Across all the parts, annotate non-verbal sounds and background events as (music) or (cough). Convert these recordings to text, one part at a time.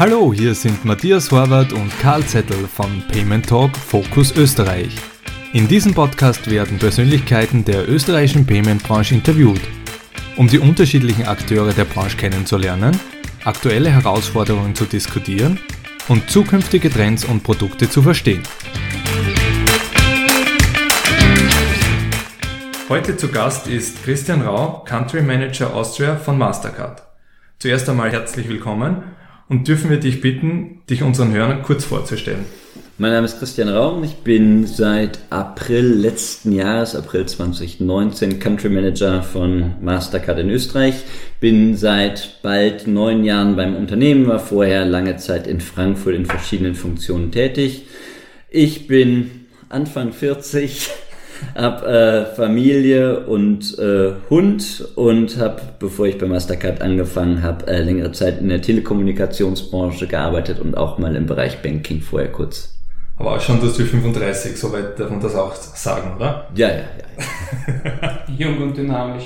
Hallo, hier sind Matthias Horvath und Karl Zettel von Payment Talk Focus Österreich. In diesem Podcast werden Persönlichkeiten der österreichischen Payment-Branche interviewt, um die unterschiedlichen Akteure der Branche kennenzulernen, aktuelle Herausforderungen zu diskutieren und zukünftige Trends und Produkte zu verstehen. Heute zu Gast ist Christian Rau, Country Manager Austria von Mastercard. Zuerst einmal herzlich willkommen und dürfen wir dich bitten, dich unseren Hörern kurz vorzustellen. Mein Name ist Christian Raum. Ich bin seit April letzten Jahres, April 2019, Country Manager von Mastercard in Österreich. Bin seit bald neun Jahren beim Unternehmen, war vorher lange Zeit in Frankfurt in verschiedenen Funktionen tätig. Ich bin Anfang 40, hab äh, Familie und äh, Hund und habe, bevor ich bei Mastercard angefangen habe, äh, längere Zeit in der Telekommunikationsbranche gearbeitet und auch mal im Bereich Banking vorher kurz. Aber auch schon, dass du 35, soweit darf man das auch sagen, oder? Ja, ja, ja. ja. (laughs) Jung und dynamisch.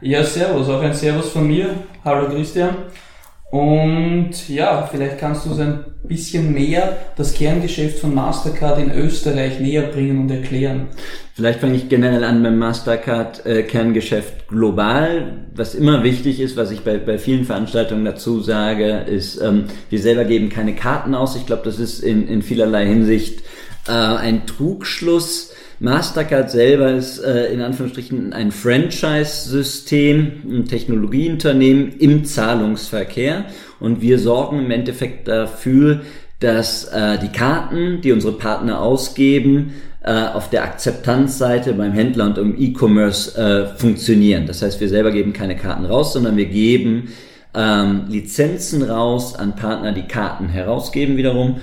Ja, servus, auch ein Servus von mir. Hallo Christian. Und ja, vielleicht kannst du so ein bisschen mehr das Kerngeschäft von Mastercard in Österreich näher bringen und erklären. Vielleicht fange ich generell an beim Mastercard äh, Kerngeschäft global. Was immer wichtig ist, was ich bei, bei vielen Veranstaltungen dazu sage, ist, ähm, wir selber geben keine Karten aus. Ich glaube, das ist in, in vielerlei Hinsicht äh, ein Trugschluss Mastercard selber ist äh, in Anführungsstrichen ein Franchise-System, ein Technologieunternehmen im Zahlungsverkehr und wir sorgen im Endeffekt dafür, dass äh, die Karten, die unsere Partner ausgeben, äh, auf der Akzeptanzseite beim Händler und im E-Commerce äh, funktionieren. Das heißt, wir selber geben keine Karten raus, sondern wir geben ähm, Lizenzen raus an Partner, die Karten herausgeben wiederum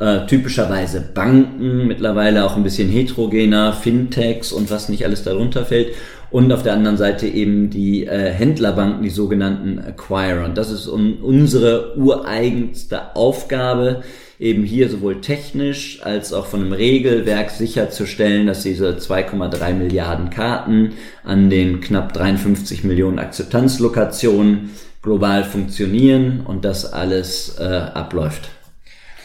äh, typischerweise Banken, mittlerweile auch ein bisschen heterogener, Fintechs und was nicht alles darunter fällt. Und auf der anderen Seite eben die äh, Händlerbanken, die sogenannten Acquirer. Und das ist un unsere ureigenste Aufgabe, eben hier sowohl technisch als auch von einem Regelwerk sicherzustellen, dass diese 2,3 Milliarden Karten an den knapp 53 Millionen Akzeptanzlokationen global funktionieren und das alles äh, abläuft.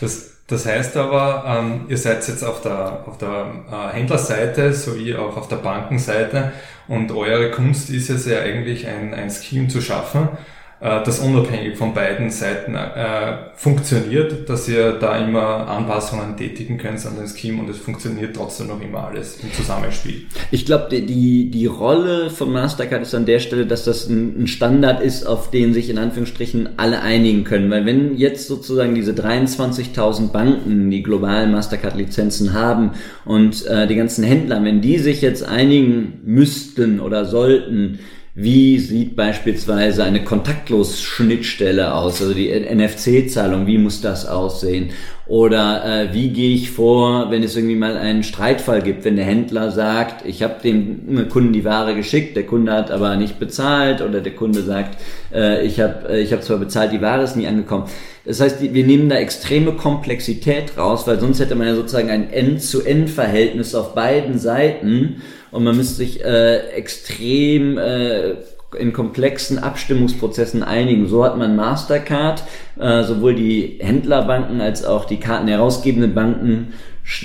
Das das heißt aber, ähm, ihr seid jetzt auf der, auf der äh, Händlerseite sowie auch auf der Bankenseite und eure Kunst ist es ja eigentlich ein, ein Scheme zu schaffen, das unabhängig von beiden Seiten äh, funktioniert, dass ihr da immer Anpassungen tätigen könnt an den Scheme und es funktioniert trotzdem noch immer alles im Zusammenspiel. Ich glaube, die, die, die Rolle von Mastercard ist an der Stelle, dass das ein, ein Standard ist, auf den sich in Anführungsstrichen alle einigen können. Weil wenn jetzt sozusagen diese 23.000 Banken, die globalen Mastercard-Lizenzen haben und äh, die ganzen Händler, wenn die sich jetzt einigen müssten oder sollten, wie sieht beispielsweise eine Kontaktlos-Schnittstelle aus, also die NFC-Zahlung, wie muss das aussehen? Oder äh, wie gehe ich vor, wenn es irgendwie mal einen Streitfall gibt, wenn der Händler sagt, ich habe dem Kunden die Ware geschickt, der Kunde hat aber nicht bezahlt oder der Kunde sagt, äh, ich habe äh, ich hab zwar bezahlt, die Ware ist nie angekommen. Das heißt, wir nehmen da extreme Komplexität raus, weil sonst hätte man ja sozusagen ein End-zu-End-Verhältnis auf beiden Seiten und man müsste sich äh, extrem äh, in komplexen Abstimmungsprozessen einigen. So hat man Mastercard, äh, sowohl die Händlerbanken als auch die Karten herausgebenden Banken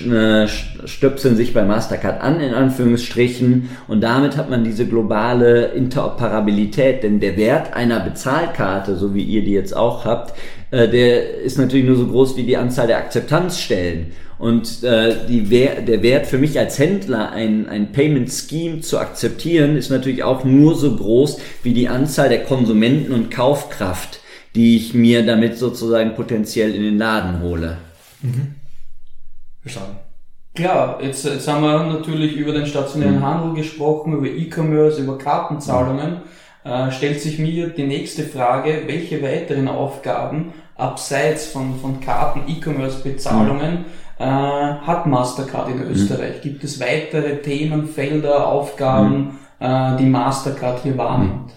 äh, stöpseln sich bei Mastercard an, in Anführungsstrichen, und damit hat man diese globale Interoperabilität, denn der Wert einer Bezahlkarte, so wie ihr die jetzt auch habt, äh, der ist natürlich nur so groß wie die Anzahl der Akzeptanzstellen. Und äh, die Wer der Wert für mich als Händler, ein, ein Payment Scheme zu akzeptieren, ist natürlich auch nur so groß wie die Anzahl der Konsumenten und Kaufkraft, die ich mir damit sozusagen potenziell in den Laden hole. Mhm. Verstanden. Klar, jetzt, jetzt haben wir natürlich über den stationären mhm. Handel gesprochen, über E-Commerce, über Kartenzahlungen. Mhm. Äh, stellt sich mir die nächste Frage, welche weiteren Aufgaben abseits von, von Karten, E-Commerce, Bezahlungen mhm äh, hat Mastercard in mhm. Österreich? Mhm. Gibt es weitere Themen, Felder, Aufgaben, mhm. äh, die Mastercard hier wahrnimmt?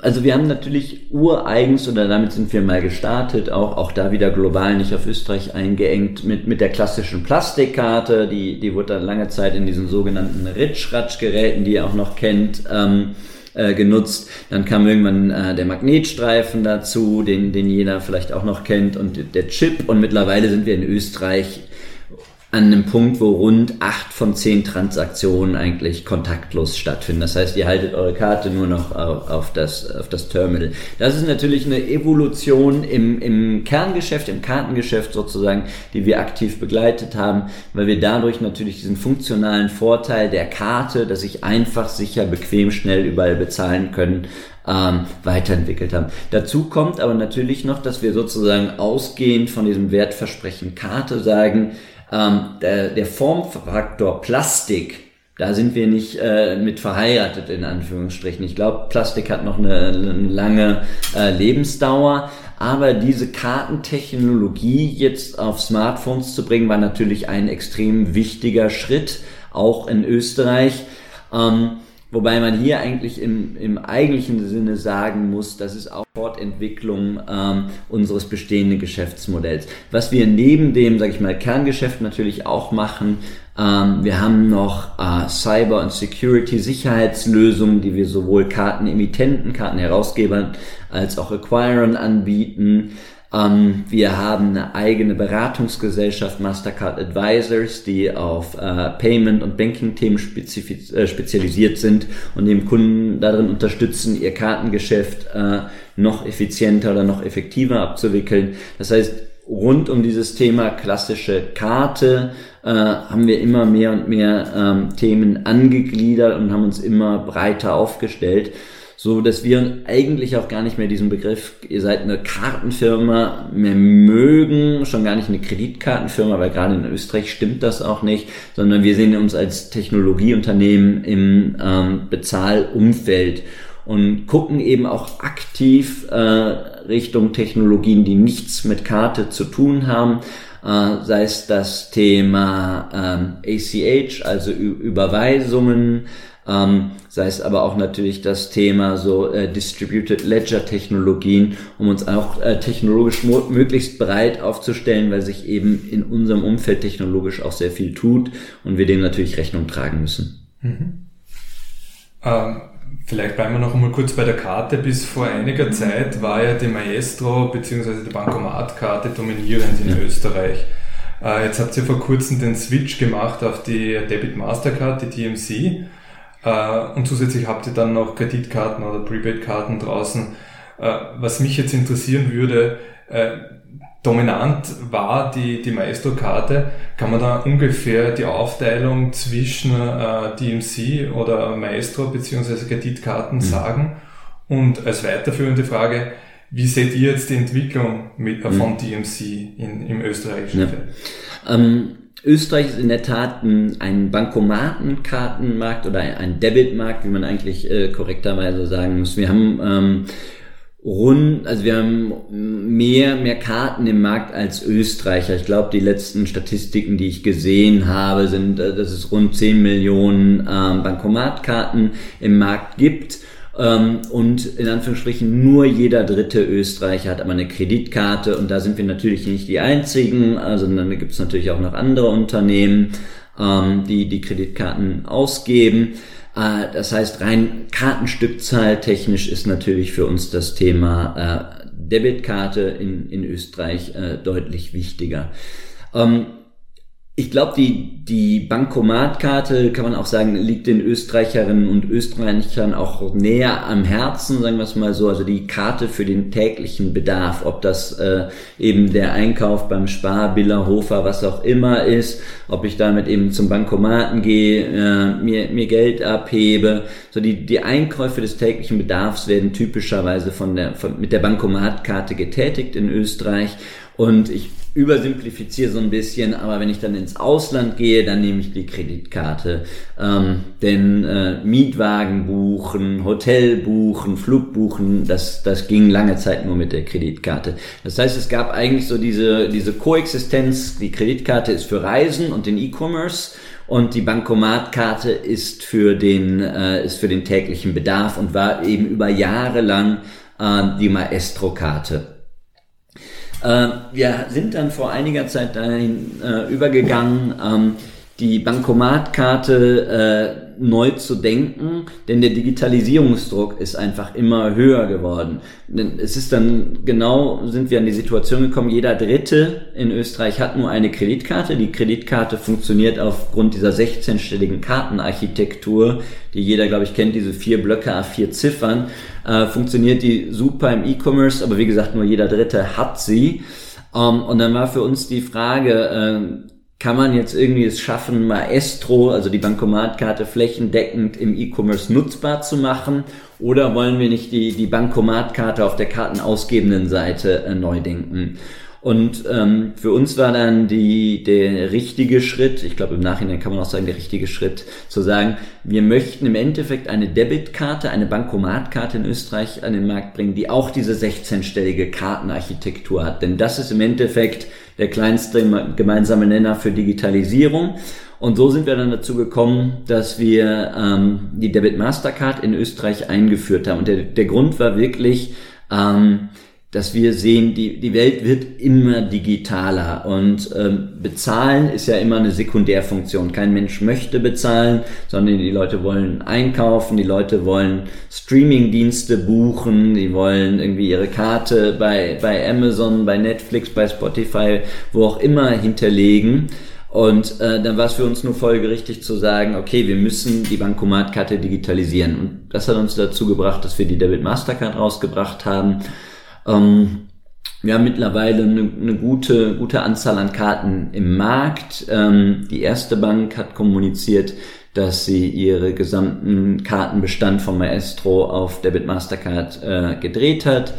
Also wir haben natürlich ureigens, oder damit sind wir mal gestartet, auch, auch da wieder global nicht auf Österreich eingeengt, mit, mit der klassischen Plastikkarte, die, die wurde dann lange Zeit in diesen sogenannten Ritschratsch-Geräten, die ihr auch noch kennt, ähm, äh, genutzt. Dann kam irgendwann äh, der Magnetstreifen dazu, den, den jeder vielleicht auch noch kennt, und der Chip. Und mittlerweile sind wir in Österreich an einem Punkt, wo rund acht von zehn Transaktionen eigentlich kontaktlos stattfinden. Das heißt, ihr haltet eure Karte nur noch auf, das, auf das Terminal. Das ist natürlich eine Evolution im, im Kerngeschäft, im Kartengeschäft sozusagen, die wir aktiv begleitet haben, weil wir dadurch natürlich diesen funktionalen Vorteil der Karte, dass ich einfach, sicher, bequem, schnell überall bezahlen können, ähm, weiterentwickelt haben. Dazu kommt aber natürlich noch, dass wir sozusagen ausgehend von diesem Wertversprechen Karte sagen, ähm, der, der Formfaktor Plastik, da sind wir nicht äh, mit verheiratet in Anführungsstrichen. Ich glaube, Plastik hat noch eine, eine lange äh, Lebensdauer, aber diese Kartentechnologie jetzt auf Smartphones zu bringen, war natürlich ein extrem wichtiger Schritt, auch in Österreich. Ähm, Wobei man hier eigentlich im, im eigentlichen Sinne sagen muss, das ist auch Fortentwicklung ähm, unseres bestehenden Geschäftsmodells. Was wir neben dem, sage ich mal, Kerngeschäft natürlich auch machen, ähm, wir haben noch äh, Cyber- und Security-Sicherheitslösungen, die wir sowohl Kartenemittenten, Kartenherausgebern als auch Acquirern anbieten. Ähm, wir haben eine eigene Beratungsgesellschaft, Mastercard Advisors, die auf äh, Payment- und Banking-Themen äh, spezialisiert sind und dem Kunden darin unterstützen, ihr Kartengeschäft äh, noch effizienter oder noch effektiver abzuwickeln. Das heißt, rund um dieses Thema klassische Karte äh, haben wir immer mehr und mehr ähm, Themen angegliedert und haben uns immer breiter aufgestellt so dass wir eigentlich auch gar nicht mehr diesen Begriff, ihr seid eine Kartenfirma mehr mögen, schon gar nicht eine Kreditkartenfirma, weil gerade in Österreich stimmt das auch nicht, sondern wir sehen uns als Technologieunternehmen im ähm, Bezahlumfeld und gucken eben auch aktiv äh, Richtung Technologien, die nichts mit Karte zu tun haben, äh, sei es das Thema ähm, ACH, also Ü Überweisungen, ähm, sei es aber auch natürlich das Thema so äh, Distributed Ledger Technologien, um uns auch äh, technologisch möglichst breit aufzustellen, weil sich eben in unserem Umfeld technologisch auch sehr viel tut und wir dem natürlich Rechnung tragen müssen. Mhm. Ähm, vielleicht bleiben wir noch einmal kurz bei der Karte. Bis vor einiger Zeit war ja die Maestro bzw. die Bankomatkarte dominierend in ja. Österreich. Äh, jetzt habt ihr vor kurzem den Switch gemacht auf die Debit Mastercard, die DMC. Äh, und zusätzlich habt ihr dann noch Kreditkarten oder Prepaid-Karten draußen. Äh, was mich jetzt interessieren würde, äh, dominant war die, die Maestro-Karte. Kann man da ungefähr die Aufteilung zwischen DMC oder Maestro beziehungsweise Kreditkarten mhm. sagen? Und als weiterführende Frage, wie seht ihr jetzt die Entwicklung mit, mhm. von DMC in, im österreichischen ja. Feld? Ähm, Österreich ist in der Tat ein, Bankomatenkartenmarkt oder ein Debitmarkt, wie man eigentlich äh, korrekterweise sagen muss. Wir haben ähm, rund, also wir haben mehr, mehr Karten im Markt als Österreicher. Ich glaube, die letzten Statistiken, die ich gesehen habe, sind, äh, dass es rund 10 Millionen ähm, Bankomatkarten im Markt gibt. Ähm, und in Anführungsstrichen nur jeder dritte Österreicher hat aber eine Kreditkarte und da sind wir natürlich nicht die einzigen, also dann gibt es natürlich auch noch andere Unternehmen, ähm, die die Kreditkarten ausgeben. Äh, das heißt, rein Kartenstückzahl technisch ist natürlich für uns das Thema äh, Debitkarte in, in Österreich äh, deutlich wichtiger. Ähm, ich glaube, die, die Bankomatkarte, kann man auch sagen, liegt den Österreicherinnen und Österreichern auch näher am Herzen, sagen wir es mal so. Also die Karte für den täglichen Bedarf, ob das äh, eben der Einkauf beim Spar, Biller, Hofer, was auch immer ist, ob ich damit eben zum Bankomaten gehe, äh, mir, mir Geld abhebe. So die, die Einkäufe des täglichen Bedarfs werden typischerweise von der, von, mit der Bankomatkarte getätigt in Österreich. Und ich übersimplifiziere so ein bisschen, aber wenn ich dann ins Ausland gehe, dann nehme ich die Kreditkarte. Ähm, denn äh, Mietwagen buchen, Hotel buchen, Flug buchen, das, das ging lange Zeit nur mit der Kreditkarte. Das heißt, es gab eigentlich so diese, diese Koexistenz, die Kreditkarte ist für Reisen und den E-Commerce und die Bankomatkarte ist für den, äh, ist für den täglichen Bedarf und war eben über Jahre lang äh, die Maestro-Karte. Äh, wir sind dann vor einiger Zeit dahin äh, übergegangen, ähm, die Bankomatkarte äh, neu zu denken, denn der Digitalisierungsdruck ist einfach immer höher geworden. Es ist dann genau, sind wir an die Situation gekommen, jeder Dritte in Österreich hat nur eine Kreditkarte. Die Kreditkarte funktioniert aufgrund dieser 16-stelligen Kartenarchitektur, die jeder, glaube ich, kennt, diese vier Blöcke, A4 Ziffern, äh, funktioniert die super im E-Commerce, aber wie gesagt, nur jeder Dritte hat sie. Ähm, und dann war für uns die Frage, äh, kann man jetzt irgendwie es schaffen, Maestro, also die Bankomatkarte flächendeckend im E-Commerce nutzbar zu machen? Oder wollen wir nicht die, die Bankomatkarte auf der kartenausgebenden Seite äh, neu denken? Und ähm, für uns war dann die, der richtige Schritt, ich glaube im Nachhinein kann man auch sagen, der richtige Schritt, zu sagen, wir möchten im Endeffekt eine Debitkarte, eine Bankomatkarte in Österreich an den Markt bringen, die auch diese 16-stellige Kartenarchitektur hat. Denn das ist im Endeffekt der kleinste gemeinsame Nenner für Digitalisierung. Und so sind wir dann dazu gekommen, dass wir ähm, die Debit Mastercard in Österreich eingeführt haben. Und der, der Grund war wirklich, ähm, dass wir sehen, die, die Welt wird immer digitaler und ähm, bezahlen ist ja immer eine Sekundärfunktion. Kein Mensch möchte bezahlen, sondern die Leute wollen einkaufen, die Leute wollen Streamingdienste buchen, die wollen irgendwie ihre Karte bei, bei Amazon, bei Netflix, bei Spotify, wo auch immer hinterlegen. Und äh, dann war es für uns nur folgerichtig zu sagen, okay, wir müssen die Bankomatkarte digitalisieren. Und das hat uns dazu gebracht, dass wir die Debit Mastercard rausgebracht haben ähm, wir haben mittlerweile eine, eine, gute, gute Anzahl an Karten im Markt. Ähm, die erste Bank hat kommuniziert, dass sie ihre gesamten Kartenbestand von Maestro auf Debit Mastercard äh, gedreht hat.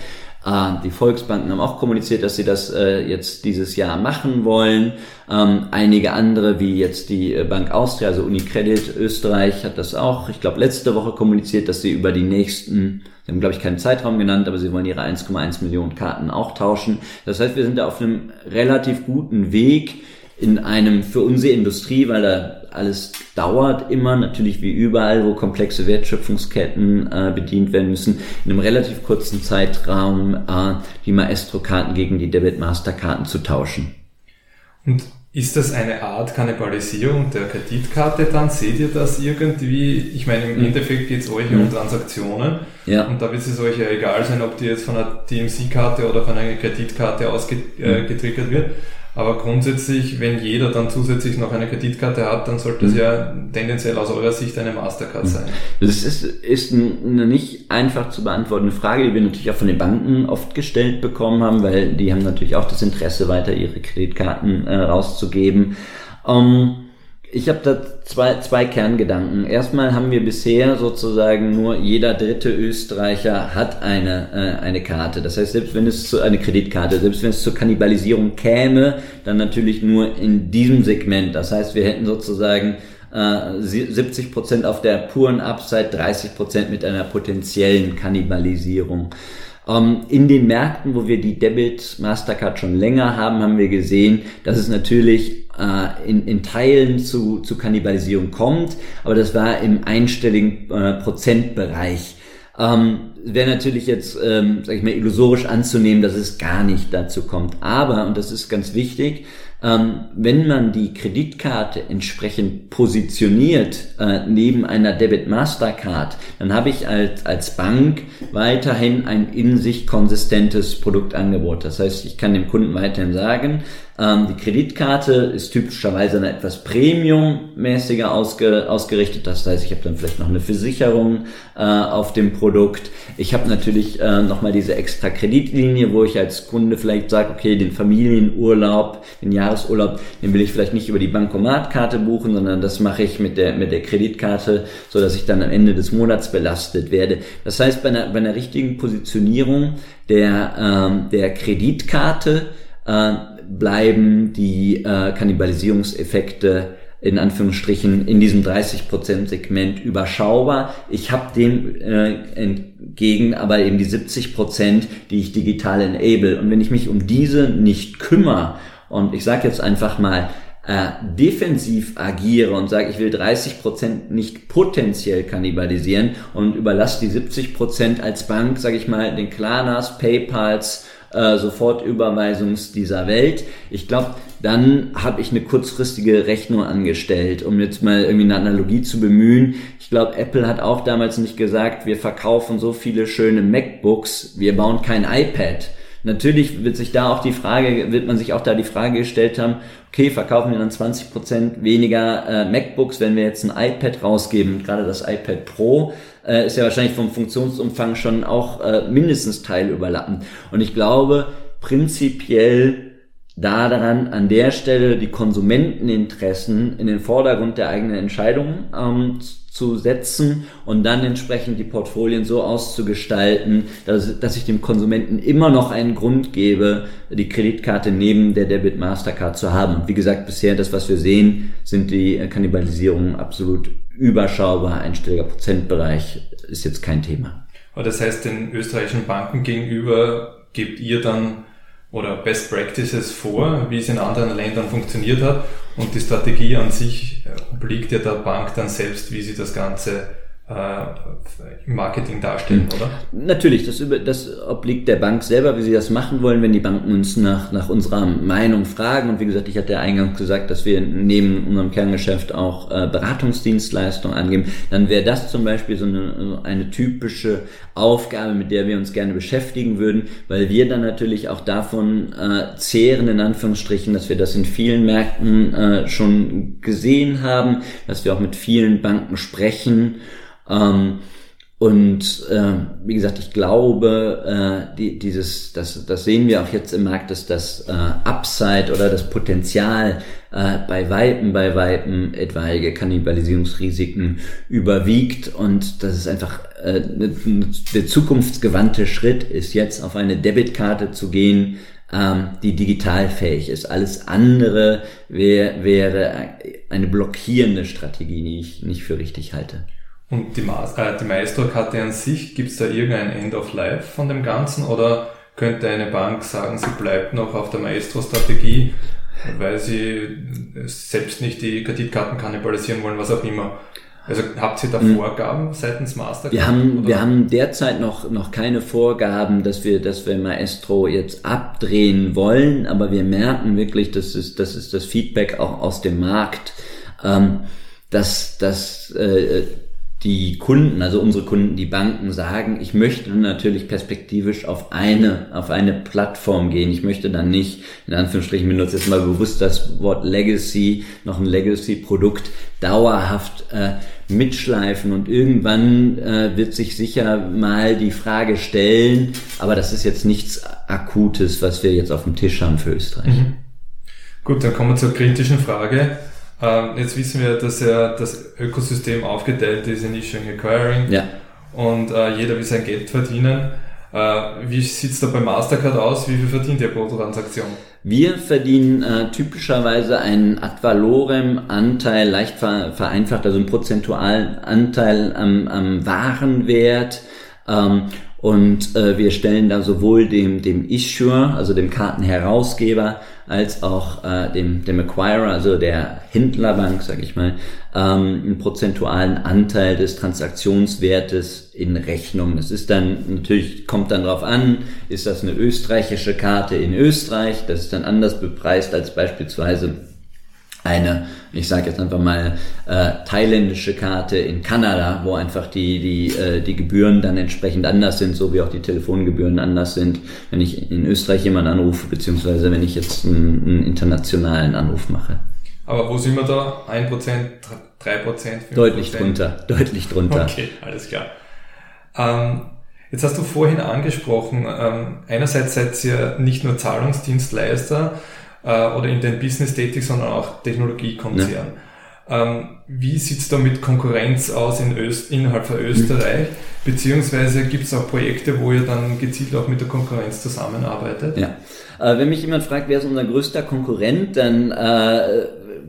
Äh, die Volksbanken haben auch kommuniziert, dass sie das äh, jetzt dieses Jahr machen wollen. Ähm, einige andere, wie jetzt die äh, Bank Austria, also Unicredit Österreich, hat das auch, ich glaube, letzte Woche kommuniziert, dass sie über die nächsten Sie haben, glaube ich, keinen Zeitraum genannt, aber sie wollen ihre 1,1 Millionen Karten auch tauschen. Das heißt, wir sind da auf einem relativ guten Weg in einem für unsere Industrie, weil da alles dauert immer, natürlich wie überall, wo komplexe Wertschöpfungsketten äh, bedient werden müssen, in einem relativ kurzen Zeitraum äh, die Maestro-Karten gegen die Debit Master-Karten zu tauschen. Und ist das eine Art Kannibalisierung der Kreditkarte dann? Seht ihr das irgendwie? Ich meine, im. Endeffekt geht es euch mhm. um Transaktionen. Ja. Und da wird es euch ja egal sein, ob die jetzt von einer TMC-Karte oder von einer Kreditkarte ausgetriggert äh, wird. Aber grundsätzlich, wenn jeder dann zusätzlich noch eine Kreditkarte hat, dann sollte es mhm. ja tendenziell aus eurer Sicht eine Mastercard mhm. sein. Das ist, ist eine nicht einfach zu beantwortende Frage, die wir natürlich auch von den Banken oft gestellt bekommen haben, weil die haben natürlich auch das Interesse, weiter ihre Kreditkarten äh, rauszugeben. Ähm, ich habe da zwei, zwei Kerngedanken. Erstmal haben wir bisher sozusagen nur jeder dritte Österreicher hat eine, äh, eine Karte. Das heißt, selbst wenn es zu eine Kreditkarte, selbst wenn es zur Kannibalisierung käme, dann natürlich nur in diesem Segment. Das heißt, wir hätten sozusagen äh, 70 Prozent auf der puren Upside, 30 Prozent mit einer potenziellen Kannibalisierung. Ähm, in den Märkten, wo wir die Debit Mastercard schon länger haben, haben wir gesehen, dass es natürlich äh, in, in Teilen zu, zu Kannibalisierung kommt, aber das war im einstelligen äh, Prozentbereich. Ähm, Wäre natürlich jetzt, ähm, sag ich mal, illusorisch anzunehmen, dass es gar nicht dazu kommt. Aber, und das ist ganz wichtig, ähm, wenn man die Kreditkarte entsprechend positioniert äh, neben einer Debit Mastercard, dann habe ich als, als Bank weiterhin ein in sich konsistentes Produktangebot. Das heißt, ich kann dem Kunden weiterhin sagen, ähm, die Kreditkarte ist typischerweise eine etwas Premium-mäßiger ausge, ausgerichtet. Das heißt, ich habe dann vielleicht noch eine Versicherung äh, auf dem Produkt. Ich habe natürlich äh, nochmal diese extra Kreditlinie, wo ich als Kunde vielleicht sage, okay, den Familienurlaub, den Jahresurlaub, den will ich vielleicht nicht über die Bankomatkarte buchen, sondern das mache ich mit der, mit der Kreditkarte, so dass ich dann am Ende des Monats belastet werde. Das heißt, bei einer, bei einer richtigen Positionierung der, ähm, der Kreditkarte äh, bleiben die äh, Kannibalisierungseffekte in Anführungsstrichen in diesem 30% Segment überschaubar. Ich habe dem äh, entgegen aber eben die 70%, die ich digital enable. Und wenn ich mich um diese nicht kümmere und ich sage jetzt einfach mal, äh, defensiv agiere und sage, ich will 30% nicht potenziell kannibalisieren und überlasse die 70% als Bank, sage ich mal, den Klarnas, PayPals, äh, Sofortüberweisungs dieser Welt. Ich glaube, dann habe ich eine kurzfristige Rechnung angestellt, um jetzt mal irgendwie eine Analogie zu bemühen. Ich glaube, Apple hat auch damals nicht gesagt, wir verkaufen so viele schöne MacBooks, wir bauen kein iPad. Natürlich wird sich da auch die Frage, wird man sich auch da die Frage gestellt haben, okay, verkaufen wir dann 20 Prozent weniger äh, MacBooks, wenn wir jetzt ein iPad rausgeben, gerade das iPad Pro, äh, ist ja wahrscheinlich vom Funktionsumfang schon auch äh, mindestens teilüberlappend. Und ich glaube, prinzipiell daran an der Stelle die Konsumenteninteressen in den Vordergrund der eigenen Entscheidungen ähm, zu setzen und dann entsprechend die Portfolien so auszugestalten, dass, dass ich dem Konsumenten immer noch einen Grund gebe, die Kreditkarte neben der Debit Mastercard zu haben. Und wie gesagt, bisher das, was wir sehen, sind die Kannibalisierungen absolut überschaubar. Einstelliger Prozentbereich ist jetzt kein Thema. Aber das heißt, den österreichischen Banken gegenüber gebt ihr dann oder Best Practices vor, wie es in anderen Ländern funktioniert hat. Und die Strategie an sich äh, obliegt ja der Bank dann selbst, wie sie das Ganze im Marketing darstellen, oder? Natürlich, das, über, das obliegt der Bank selber, wie sie das machen wollen, wenn die Banken uns nach, nach unserer Meinung fragen. Und wie gesagt, ich hatte ja eingangs gesagt, dass wir neben unserem Kerngeschäft auch äh, Beratungsdienstleistungen angeben. Dann wäre das zum Beispiel so eine, eine typische Aufgabe, mit der wir uns gerne beschäftigen würden, weil wir dann natürlich auch davon äh, zehren, in Anführungsstrichen, dass wir das in vielen Märkten äh, schon gesehen haben, dass wir auch mit vielen Banken sprechen ähm, und äh, wie gesagt, ich glaube, äh, die, dieses, das, das sehen wir auch jetzt im Markt, dass das äh, Upside oder das Potenzial äh, bei Weitem, bei Weitem etwaige Kannibalisierungsrisiken überwiegt und dass es einfach äh, der zukunftsgewandte Schritt ist, jetzt auf eine Debitkarte zu gehen, ähm, die digitalfähig ist. Alles andere wär, wäre eine blockierende Strategie, die ich nicht für richtig halte. Und die, Ma äh, die Maestro-Karte an sich, gibt es da irgendein End of Life von dem Ganzen oder könnte eine Bank sagen, sie bleibt noch auf der Maestro-Strategie, weil sie selbst nicht die Kreditkarten kannibalisieren wollen, was auch immer? Also habt ihr da hm. Vorgaben seitens Mastercard? Wir haben, oder? wir haben derzeit noch, noch keine Vorgaben, dass wir, dass wir Maestro jetzt abdrehen wollen, aber wir merken wirklich, das ist, das ist das Feedback auch aus dem Markt, ähm, dass, dass äh, die Kunden, also unsere Kunden, die Banken sagen, ich möchte natürlich perspektivisch auf eine, auf eine Plattform gehen. Ich möchte dann nicht, in Anführungsstrichen benutze jetzt mal bewusst das Wort Legacy, noch ein Legacy-Produkt dauerhaft äh, mitschleifen und irgendwann äh, wird sich sicher mal die Frage stellen, aber das ist jetzt nichts Akutes, was wir jetzt auf dem Tisch haben für Österreich. Mhm. Gut, dann kommen wir zur kritischen Frage. Ähm, jetzt wissen wir, dass ja das Ökosystem aufgeteilt ist in Issuing Acquiring ja. und äh, jeder will sein Geld verdienen. Äh, wie sieht es da bei Mastercard aus? Wie viel verdient ihr pro Transaktion? Wir verdienen äh, typischerweise einen Ad valorem Anteil, leicht ver vereinfacht, also einen prozentualen Anteil am, am Warenwert. Ähm, und äh, wir stellen da sowohl dem, dem Issuer, also dem Kartenherausgeber, als auch äh, dem, dem Acquirer, also der Händlerbank, sage ich mal, ähm, einen prozentualen Anteil des Transaktionswertes in Rechnung. Das ist dann natürlich, kommt dann drauf an, ist das eine österreichische Karte in Österreich, das ist dann anders bepreist als beispielsweise eine, ich sage jetzt einfach mal, äh, thailändische Karte in Kanada, wo einfach die, die, äh, die Gebühren dann entsprechend anders sind, so wie auch die Telefongebühren anders sind, wenn ich in Österreich jemanden anrufe, beziehungsweise wenn ich jetzt einen, einen internationalen Anruf mache. Aber wo sind wir da? 1%, 3%? Deutlich drunter, deutlich drunter. Okay, alles klar. Ähm, jetzt hast du vorhin angesprochen, ähm, einerseits seid ihr nicht nur Zahlungsdienstleister, äh, oder in den Business tätig, sondern auch Technologiekonzern. Ja. Ähm, wie sieht's da mit Konkurrenz aus in Öst innerhalb von Österreich? Beziehungsweise gibt es auch Projekte, wo ihr dann gezielt auch mit der Konkurrenz zusammenarbeitet? Ja. Äh, wenn mich jemand fragt, wer ist unser größter Konkurrent, dann äh,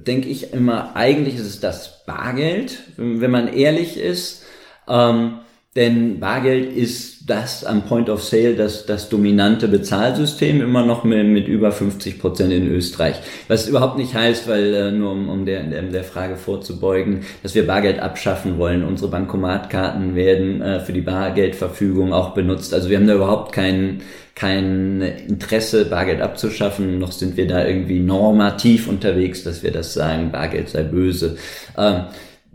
denke ich immer, eigentlich ist es das Bargeld, wenn, wenn man ehrlich ist. Ähm, denn Bargeld ist das am Point of Sale das, das dominante Bezahlsystem immer noch mit, mit über 50 Prozent in Österreich. Was überhaupt nicht heißt, weil äh, nur um, um der, der Frage vorzubeugen, dass wir Bargeld abschaffen wollen. Unsere Bankomatkarten werden äh, für die Bargeldverfügung auch benutzt. Also wir haben da überhaupt kein, kein Interesse, Bargeld abzuschaffen, noch sind wir da irgendwie normativ unterwegs, dass wir das sagen, Bargeld sei böse. Ähm,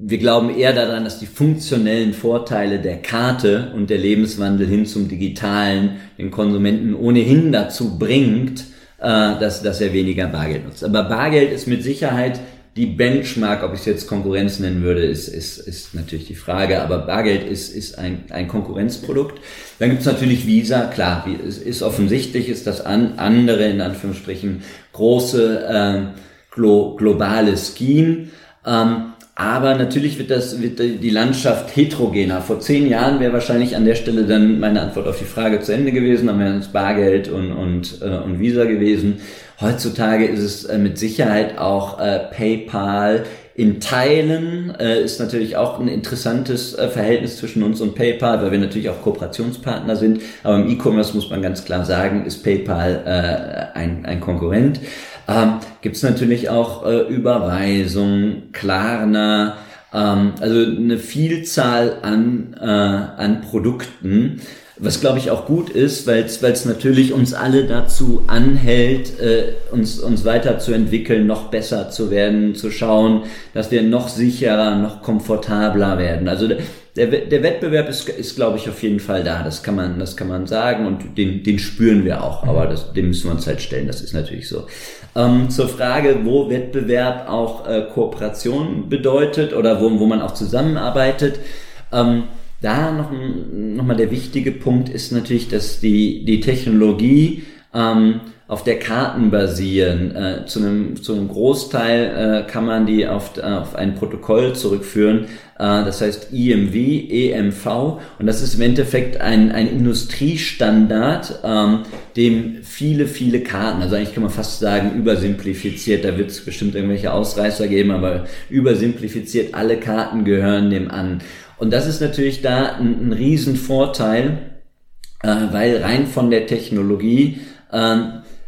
wir glauben eher daran, dass die funktionellen Vorteile der Karte und der Lebenswandel hin zum Digitalen den Konsumenten ohnehin dazu bringt, äh, dass, dass er weniger Bargeld nutzt. Aber Bargeld ist mit Sicherheit die Benchmark, ob ich es jetzt Konkurrenz nennen würde, ist, ist, ist natürlich die Frage. Aber Bargeld ist, ist ein, ein Konkurrenzprodukt. Dann gibt es natürlich Visa, klar, es ist offensichtlich, ist das an, andere, in Anführungsstrichen, große äh, glo globale Scheme. Ähm, aber natürlich wird das, wird die Landschaft heterogener. Vor zehn Jahren wäre wahrscheinlich an der Stelle dann meine Antwort auf die Frage zu Ende gewesen, dann wären es Bargeld und, und, äh, und Visa gewesen. Heutzutage ist es äh, mit Sicherheit auch äh, PayPal. In Teilen äh, ist natürlich auch ein interessantes äh, Verhältnis zwischen uns und PayPal, weil wir natürlich auch Kooperationspartner sind. Aber im E-Commerce muss man ganz klar sagen, ist PayPal äh, ein, ein Konkurrent ähm, gibt es natürlich auch äh, Überweisungen, Klarna, ähm, also eine Vielzahl an, äh, an Produkten, was glaube ich auch gut ist, weil es natürlich uns alle dazu anhält, äh, uns, uns weiterzuentwickeln, noch besser zu werden, zu schauen, dass wir noch sicherer, noch komfortabler werden. Also der, der Wettbewerb ist, ist glaube ich, auf jeden Fall da. Das kann man, das kann man sagen und den, den spüren wir auch. Aber das, dem müssen wir uns halt stellen. Das ist natürlich so. Ähm, zur Frage, wo Wettbewerb auch äh, Kooperation bedeutet oder wo, wo man auch zusammenarbeitet. Ähm, da noch, noch mal der wichtige Punkt ist natürlich, dass die, die Technologie ähm, auf der Karten basieren. Äh, zu, einem, zu einem Großteil äh, kann man die auf, äh, auf ein Protokoll zurückführen, äh, das heißt IMV, EMV und das ist im Endeffekt ein, ein Industriestandard, ähm, dem viele, viele Karten, also eigentlich kann man fast sagen übersimplifiziert, da wird es bestimmt irgendwelche Ausreißer geben, aber übersimplifiziert, alle Karten gehören dem an. Und das ist natürlich da ein, ein Riesenvorteil, äh, weil rein von der Technologie äh,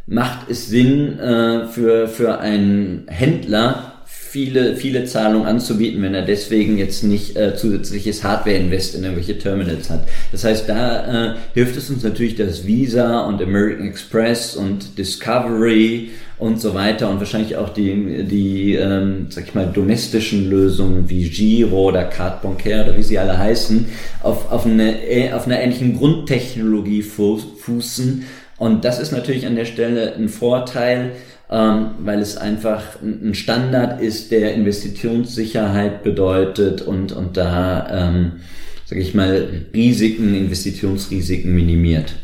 macht es Sinn äh, für, für einen Händler, viele, viele Zahlungen anzubieten, wenn er deswegen jetzt nicht äh, zusätzliches Hardware-Invest in irgendwelche Terminals hat. Das heißt, da äh, hilft es uns natürlich, dass Visa und American Express und Discovery und so weiter und wahrscheinlich auch die, die ähm, sag ich mal, domestischen Lösungen wie Giro oder Carte Bancaire oder wie sie alle heißen, auf, auf, eine, auf einer ähnlichen Grundtechnologie fußen, und das ist natürlich an der Stelle ein Vorteil, ähm, weil es einfach ein Standard ist, der Investitionssicherheit bedeutet und, und da, ähm, sage ich mal, Risiken, Investitionsrisiken minimiert.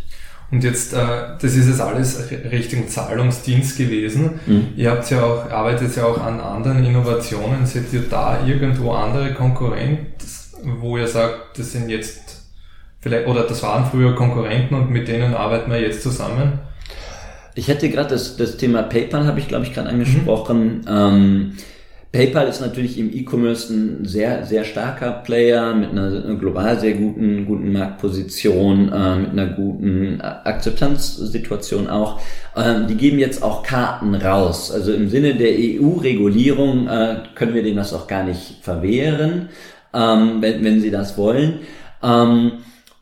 Und jetzt, äh, das ist jetzt alles Richtung Zahlungsdienst gewesen. Mhm. Ihr habt ja auch, arbeitet ja auch an anderen Innovationen. Seht ihr da irgendwo andere Konkurrenten, wo ihr sagt, das sind jetzt vielleicht, oder das waren früher Konkurrenten und mit denen arbeiten wir jetzt zusammen? Ich hätte gerade das, das Thema PayPal, habe ich glaube ich gerade angesprochen. Mhm. Ähm, PayPal ist natürlich im E-Commerce ein sehr, sehr starker Player mit einer, global sehr guten, guten Marktposition, äh, mit einer guten Akzeptanzsituation auch. Ähm, die geben jetzt auch Karten raus. Also im Sinne der EU-Regulierung äh, können wir denen das auch gar nicht verwehren, ähm, wenn, wenn sie das wollen. Ähm,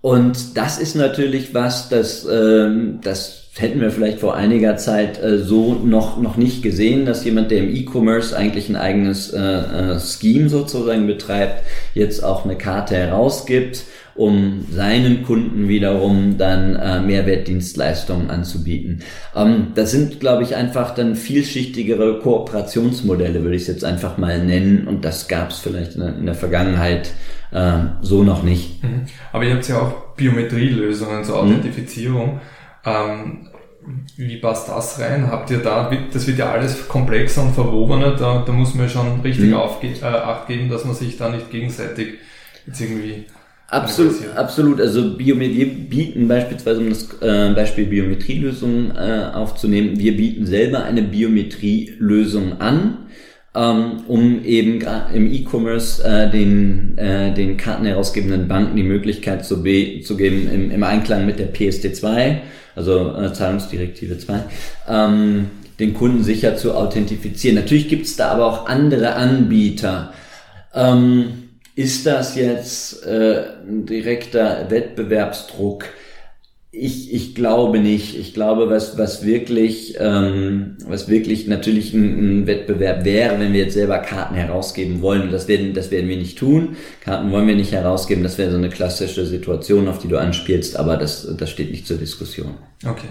und das ist natürlich was, das, ähm, das hätten wir vielleicht vor einiger Zeit äh, so noch, noch nicht gesehen, dass jemand, der im E-Commerce eigentlich ein eigenes äh, äh, Scheme sozusagen betreibt, jetzt auch eine Karte herausgibt, um seinen Kunden wiederum dann äh, Mehrwertdienstleistungen anzubieten. Ähm, das sind, glaube ich, einfach dann vielschichtigere Kooperationsmodelle, würde ich es jetzt einfach mal nennen. Und das gab es vielleicht in der, in der Vergangenheit äh, so noch nicht. Mhm. Aber ihr habt ja auch Biometrielösungen zur mhm. Authentifizierung. Mhm. Ähm, wie passt das rein? Habt ihr da, das wird ja alles komplexer und verwobener, da, da muss man schon richtig mhm. aufge, äh, Acht geben, dass man sich da nicht gegenseitig jetzt irgendwie Absolut, absolut. Also Biomet wir bieten beispielsweise, um das äh, Beispiel Biometrielösungen äh, aufzunehmen, wir bieten selber eine Biometrielösung an ähm, um eben im E-Commerce äh, den, äh, den kartenherausgebenden Banken die Möglichkeit zu, be zu geben, im, im Einklang mit der PSD2, also äh, Zahlungsdirektive 2, ähm, den Kunden sicher zu authentifizieren. Natürlich gibt es da aber auch andere Anbieter. Ähm, ist das jetzt äh, ein direkter Wettbewerbsdruck? Ich, ich glaube nicht. Ich glaube, was, was wirklich, ähm, was wirklich natürlich ein, ein Wettbewerb wäre, wenn wir jetzt selber Karten herausgeben wollen. Das werden, das werden wir nicht tun. Karten wollen wir nicht herausgeben. Das wäre so eine klassische Situation, auf die du anspielst, aber das, das steht nicht zur Diskussion. Okay.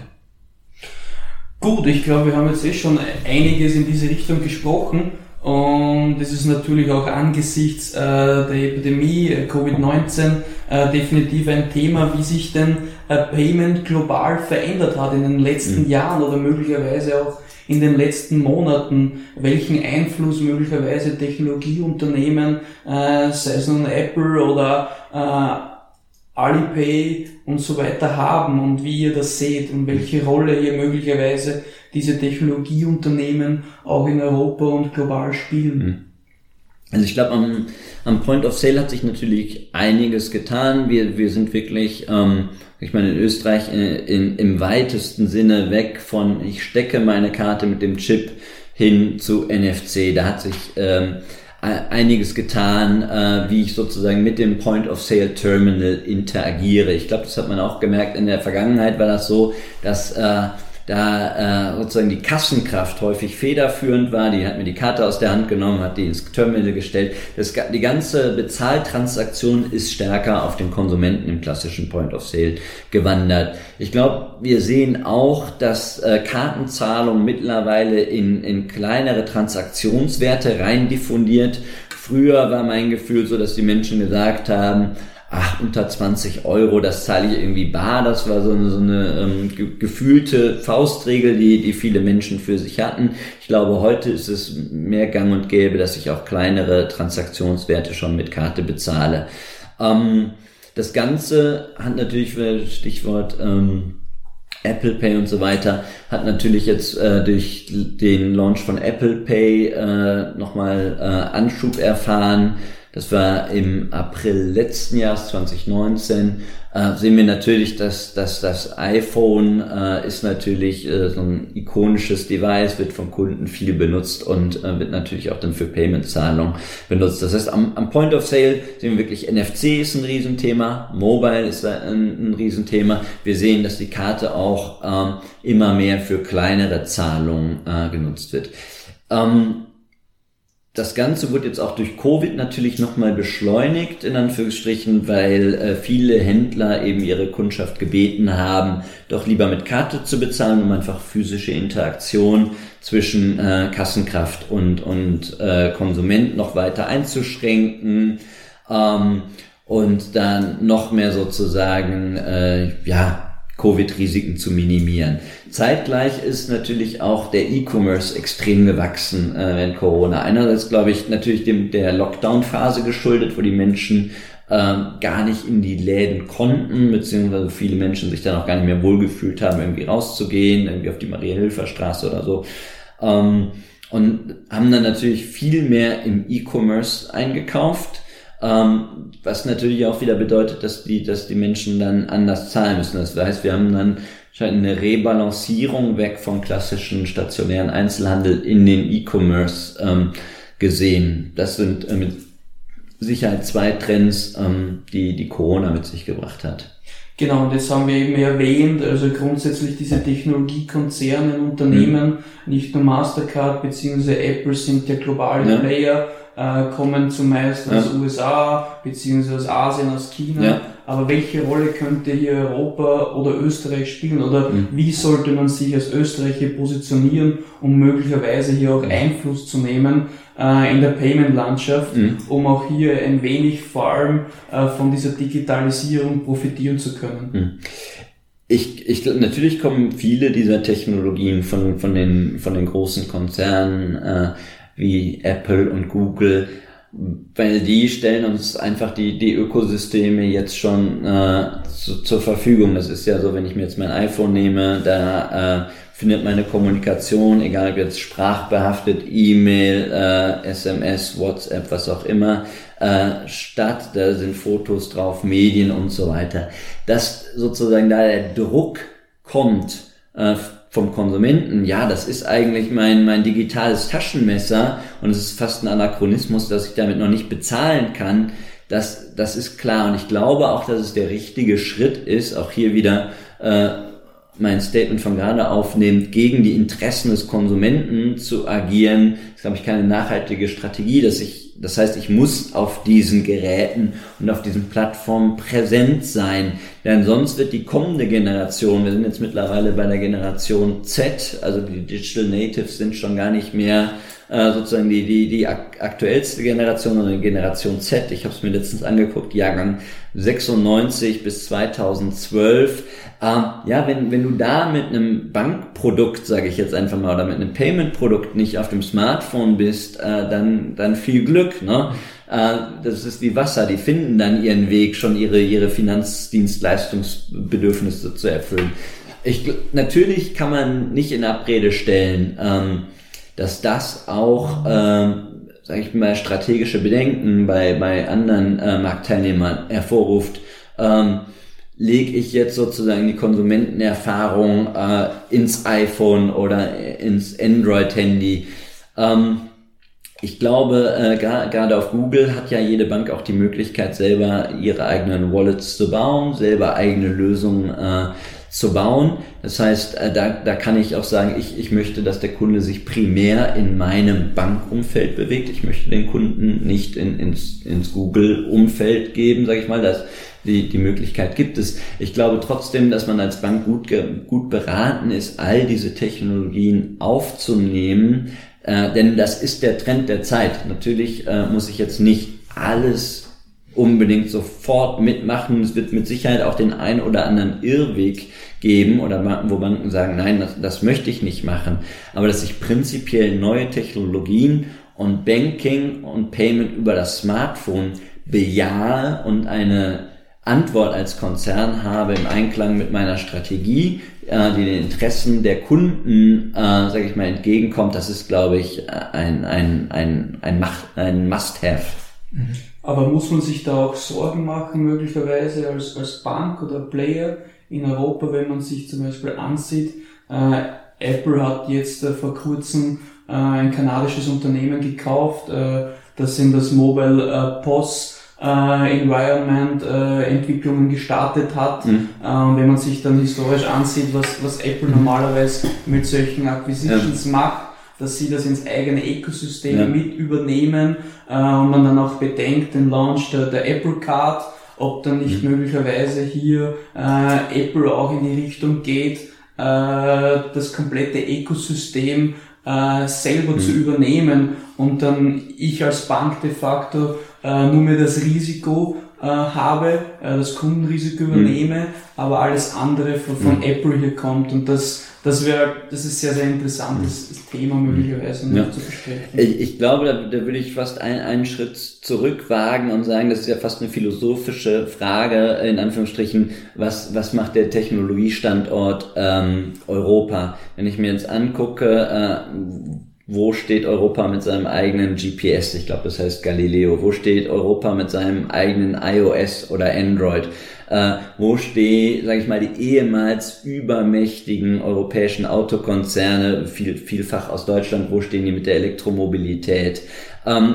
Gut, ich glaube, wir haben jetzt eh schon einiges in diese Richtung gesprochen. Und es ist natürlich auch angesichts äh, der Epidemie äh, Covid-19 äh, definitiv ein Thema, wie sich denn Payment global verändert hat in den letzten mhm. Jahren oder möglicherweise auch in den letzten Monaten, welchen Einfluss möglicherweise Technologieunternehmen, äh, sei es nun Apple oder äh, Alipay und so weiter haben und wie ihr das seht und welche Rolle ihr möglicherweise diese Technologieunternehmen auch in Europa und global spielen. Hm. Also ich glaube, am, am Point of Sale hat sich natürlich einiges getan. Wir, wir sind wirklich, ähm, ich meine, in Österreich äh, in, im weitesten Sinne weg von, ich stecke meine Karte mit dem Chip hin zu NFC. Da hat sich ähm, einiges getan, äh, wie ich sozusagen mit dem Point-of-Sale-Terminal interagiere. Ich glaube, das hat man auch gemerkt. In der Vergangenheit war das so, dass äh, da äh, sozusagen die Kassenkraft häufig federführend war. Die hat mir die Karte aus der Hand genommen, hat die ins Terminal gestellt. Das, die ganze Bezahltransaktion ist stärker auf den Konsumenten im klassischen Point of Sale gewandert. Ich glaube, wir sehen auch, dass äh, Kartenzahlung mittlerweile in, in kleinere Transaktionswerte rein diffundiert. Früher war mein Gefühl so, dass die Menschen gesagt haben, ach, unter 20 Euro, das zahle ich irgendwie bar. Das war so eine, so eine ähm, ge gefühlte Faustregel, die, die viele Menschen für sich hatten. Ich glaube, heute ist es mehr gang und gäbe, dass ich auch kleinere Transaktionswerte schon mit Karte bezahle. Ähm, das Ganze hat natürlich, Stichwort ähm, Apple Pay und so weiter, hat natürlich jetzt äh, durch den Launch von Apple Pay äh, nochmal äh, Anschub erfahren. Das war im April letzten Jahres 2019. Äh, sehen wir natürlich, dass, dass das iPhone äh, ist natürlich äh, so ein ikonisches Device, wird von Kunden viel benutzt und äh, wird natürlich auch dann für Payment-Zahlung benutzt. Das heißt, am, am Point of Sale sehen wir wirklich NFC ist ein Riesenthema, Mobile ist ein, ein Riesenthema. Wir sehen, dass die Karte auch ähm, immer mehr für kleinere Zahlungen äh, genutzt wird. Ähm, das Ganze wird jetzt auch durch Covid natürlich nochmal beschleunigt, in Anführungsstrichen, weil äh, viele Händler eben ihre Kundschaft gebeten haben, doch lieber mit Karte zu bezahlen, um einfach physische Interaktion zwischen äh, Kassenkraft und, und äh, Konsument noch weiter einzuschränken. Ähm, und dann noch mehr sozusagen, äh, ja, Covid-Risiken zu minimieren. Zeitgleich ist natürlich auch der E-Commerce extrem gewachsen äh, während Corona. Einerseits glaube ich natürlich dem der Lockdown-Phase geschuldet, wo die Menschen äh, gar nicht in die Läden konnten, beziehungsweise viele Menschen sich dann auch gar nicht mehr wohlgefühlt haben, irgendwie rauszugehen, irgendwie auf die Maria-Hilfer-Straße oder so. Ähm, und haben dann natürlich viel mehr im E-Commerce eingekauft ähm, was natürlich auch wieder bedeutet, dass die, dass die Menschen dann anders zahlen müssen. Das heißt, wir haben dann eine Rebalancierung weg vom klassischen stationären Einzelhandel in den E-Commerce ähm, gesehen. Das sind äh, mit Sicherheit zwei Trends, ähm, die die Corona mit sich gebracht hat. Genau, und jetzt haben wir eben erwähnt, also grundsätzlich diese Technologiekonzerne Unternehmen, mhm. nicht nur Mastercard bzw. Apple sind der globale ja. Player, äh, kommen zumeist aus ja. USA beziehungsweise aus Asien, aus China. Ja. Aber welche Rolle könnte hier Europa oder Österreich spielen? Oder mhm. wie sollte man sich als Österreich hier positionieren, um möglicherweise hier auch Einfluss zu nehmen äh, in der Payment-Landschaft, mhm. um auch hier ein wenig vor allem äh, von dieser Digitalisierung profitieren zu können? Mhm. Ich, ich, natürlich kommen viele dieser Technologien von, von, den, von den großen Konzernen, äh, wie Apple und Google. weil die stellen uns einfach die, die Ökosysteme jetzt schon äh, zu, zur Verfügung. Das ist ja so, wenn ich mir jetzt mein iPhone nehme, da äh, findet meine Kommunikation, egal ob jetzt sprachbehaftet, E-Mail, äh, SMS, WhatsApp, was auch immer, äh, statt. Da sind Fotos drauf, Medien und so weiter. Dass sozusagen da der Druck kommt äh, vom Konsumenten, ja, das ist eigentlich mein, mein digitales Taschenmesser und es ist fast ein Anachronismus, dass ich damit noch nicht bezahlen kann. Das, das ist klar und ich glaube auch, dass es der richtige Schritt ist, auch hier wieder äh, mein Statement von gerade aufnehmt, gegen die Interessen des Konsumenten zu agieren, ist, glaube ich, keine nachhaltige Strategie, dass ich, das heißt, ich muss auf diesen Geräten und auf diesen Plattformen präsent sein, denn sonst wird die kommende Generation, wir sind jetzt mittlerweile bei der Generation Z, also die Digital Natives sind schon gar nicht mehr äh, sozusagen die, die, die aktuellste Generation, die Generation Z. Ich habe es mir letztens angeguckt, Jahrgang 96 bis 2012 ähm, ja, wenn, wenn du da mit einem Bankprodukt, sage ich jetzt einfach mal, oder mit einem Payment-Produkt nicht auf dem Smartphone bist, äh, dann, dann viel Glück. Ne? Äh, das ist wie Wasser, die finden dann ihren Weg, schon ihre, ihre Finanzdienstleistungsbedürfnisse zu erfüllen. Ich, natürlich kann man nicht in Abrede stellen, ähm, dass das auch, ähm, sage ich mal, strategische Bedenken bei, bei anderen äh, Marktteilnehmern hervorruft. Ähm, lege ich jetzt sozusagen die Konsumentenerfahrung äh, ins iPhone oder ins Android-Handy. Ähm, ich glaube, äh, gerade auf Google hat ja jede Bank auch die Möglichkeit, selber ihre eigenen Wallets zu bauen, selber eigene Lösungen äh, zu bauen. Das heißt, äh, da, da kann ich auch sagen, ich, ich möchte, dass der Kunde sich primär in meinem Bankumfeld bewegt. Ich möchte den Kunden nicht in, ins, ins Google-Umfeld geben, sage ich mal. Das, die, die Möglichkeit gibt es. Ich glaube trotzdem, dass man als Bank gut, gut beraten ist, all diese Technologien aufzunehmen, äh, denn das ist der Trend der Zeit. Natürlich äh, muss ich jetzt nicht alles unbedingt sofort mitmachen. Es wird mit Sicherheit auch den einen oder anderen Irrweg geben oder wo Banken sagen, nein, das, das möchte ich nicht machen. Aber dass ich prinzipiell neue Technologien und Banking und Payment über das Smartphone bejahe und eine Antwort als Konzern habe im Einklang mit meiner Strategie, äh, die den Interessen der Kunden, äh, sage ich mal, entgegenkommt, das ist, glaube ich, ein, ein, ein, ein, ein Must-Have. Mhm. Aber muss man sich da auch Sorgen machen, möglicherweise als, als Bank oder Player in Europa, wenn man sich zum Beispiel ansieht, äh, Apple hat jetzt äh, vor kurzem äh, ein kanadisches Unternehmen gekauft, äh, das in das Mobile äh, POS äh, Environment äh, Entwicklungen gestartet hat. Mhm. Äh, wenn man sich dann historisch ansieht, was, was Apple normalerweise mit solchen Acquisitions ja. macht, dass sie das ins eigene Ökosystem ja. mit übernehmen äh, und man dann auch bedenkt den Launch der, der Apple Card, ob dann nicht mhm. möglicherweise hier äh, Apple auch in die Richtung geht, äh, das komplette Ökosystem äh, selber mhm. zu übernehmen und dann ich als Bank de facto äh, nur mehr das Risiko äh, habe, äh, das Kundenrisiko mhm. übernehme, mhm. aber alles andere von, von mhm. Apple hier kommt und das das wäre, das ist sehr, sehr interessantes mhm. Thema möglicherweise ja. zu besprechen. Ich, ich glaube, da, da würde ich fast ein, einen Schritt zurück wagen und sagen, das ist ja fast eine philosophische Frage, in Anführungsstrichen, was, was macht der Technologiestandort ähm, Europa? Wenn ich mir jetzt angucke, äh, wo steht Europa mit seinem eigenen GPS? Ich glaube, das heißt Galileo. Wo steht Europa mit seinem eigenen iOS oder Android? Äh, wo steht, sage ich mal, die ehemals übermächtigen europäischen Autokonzerne, viel, vielfach aus Deutschland, wo stehen die mit der Elektromobilität? Ähm,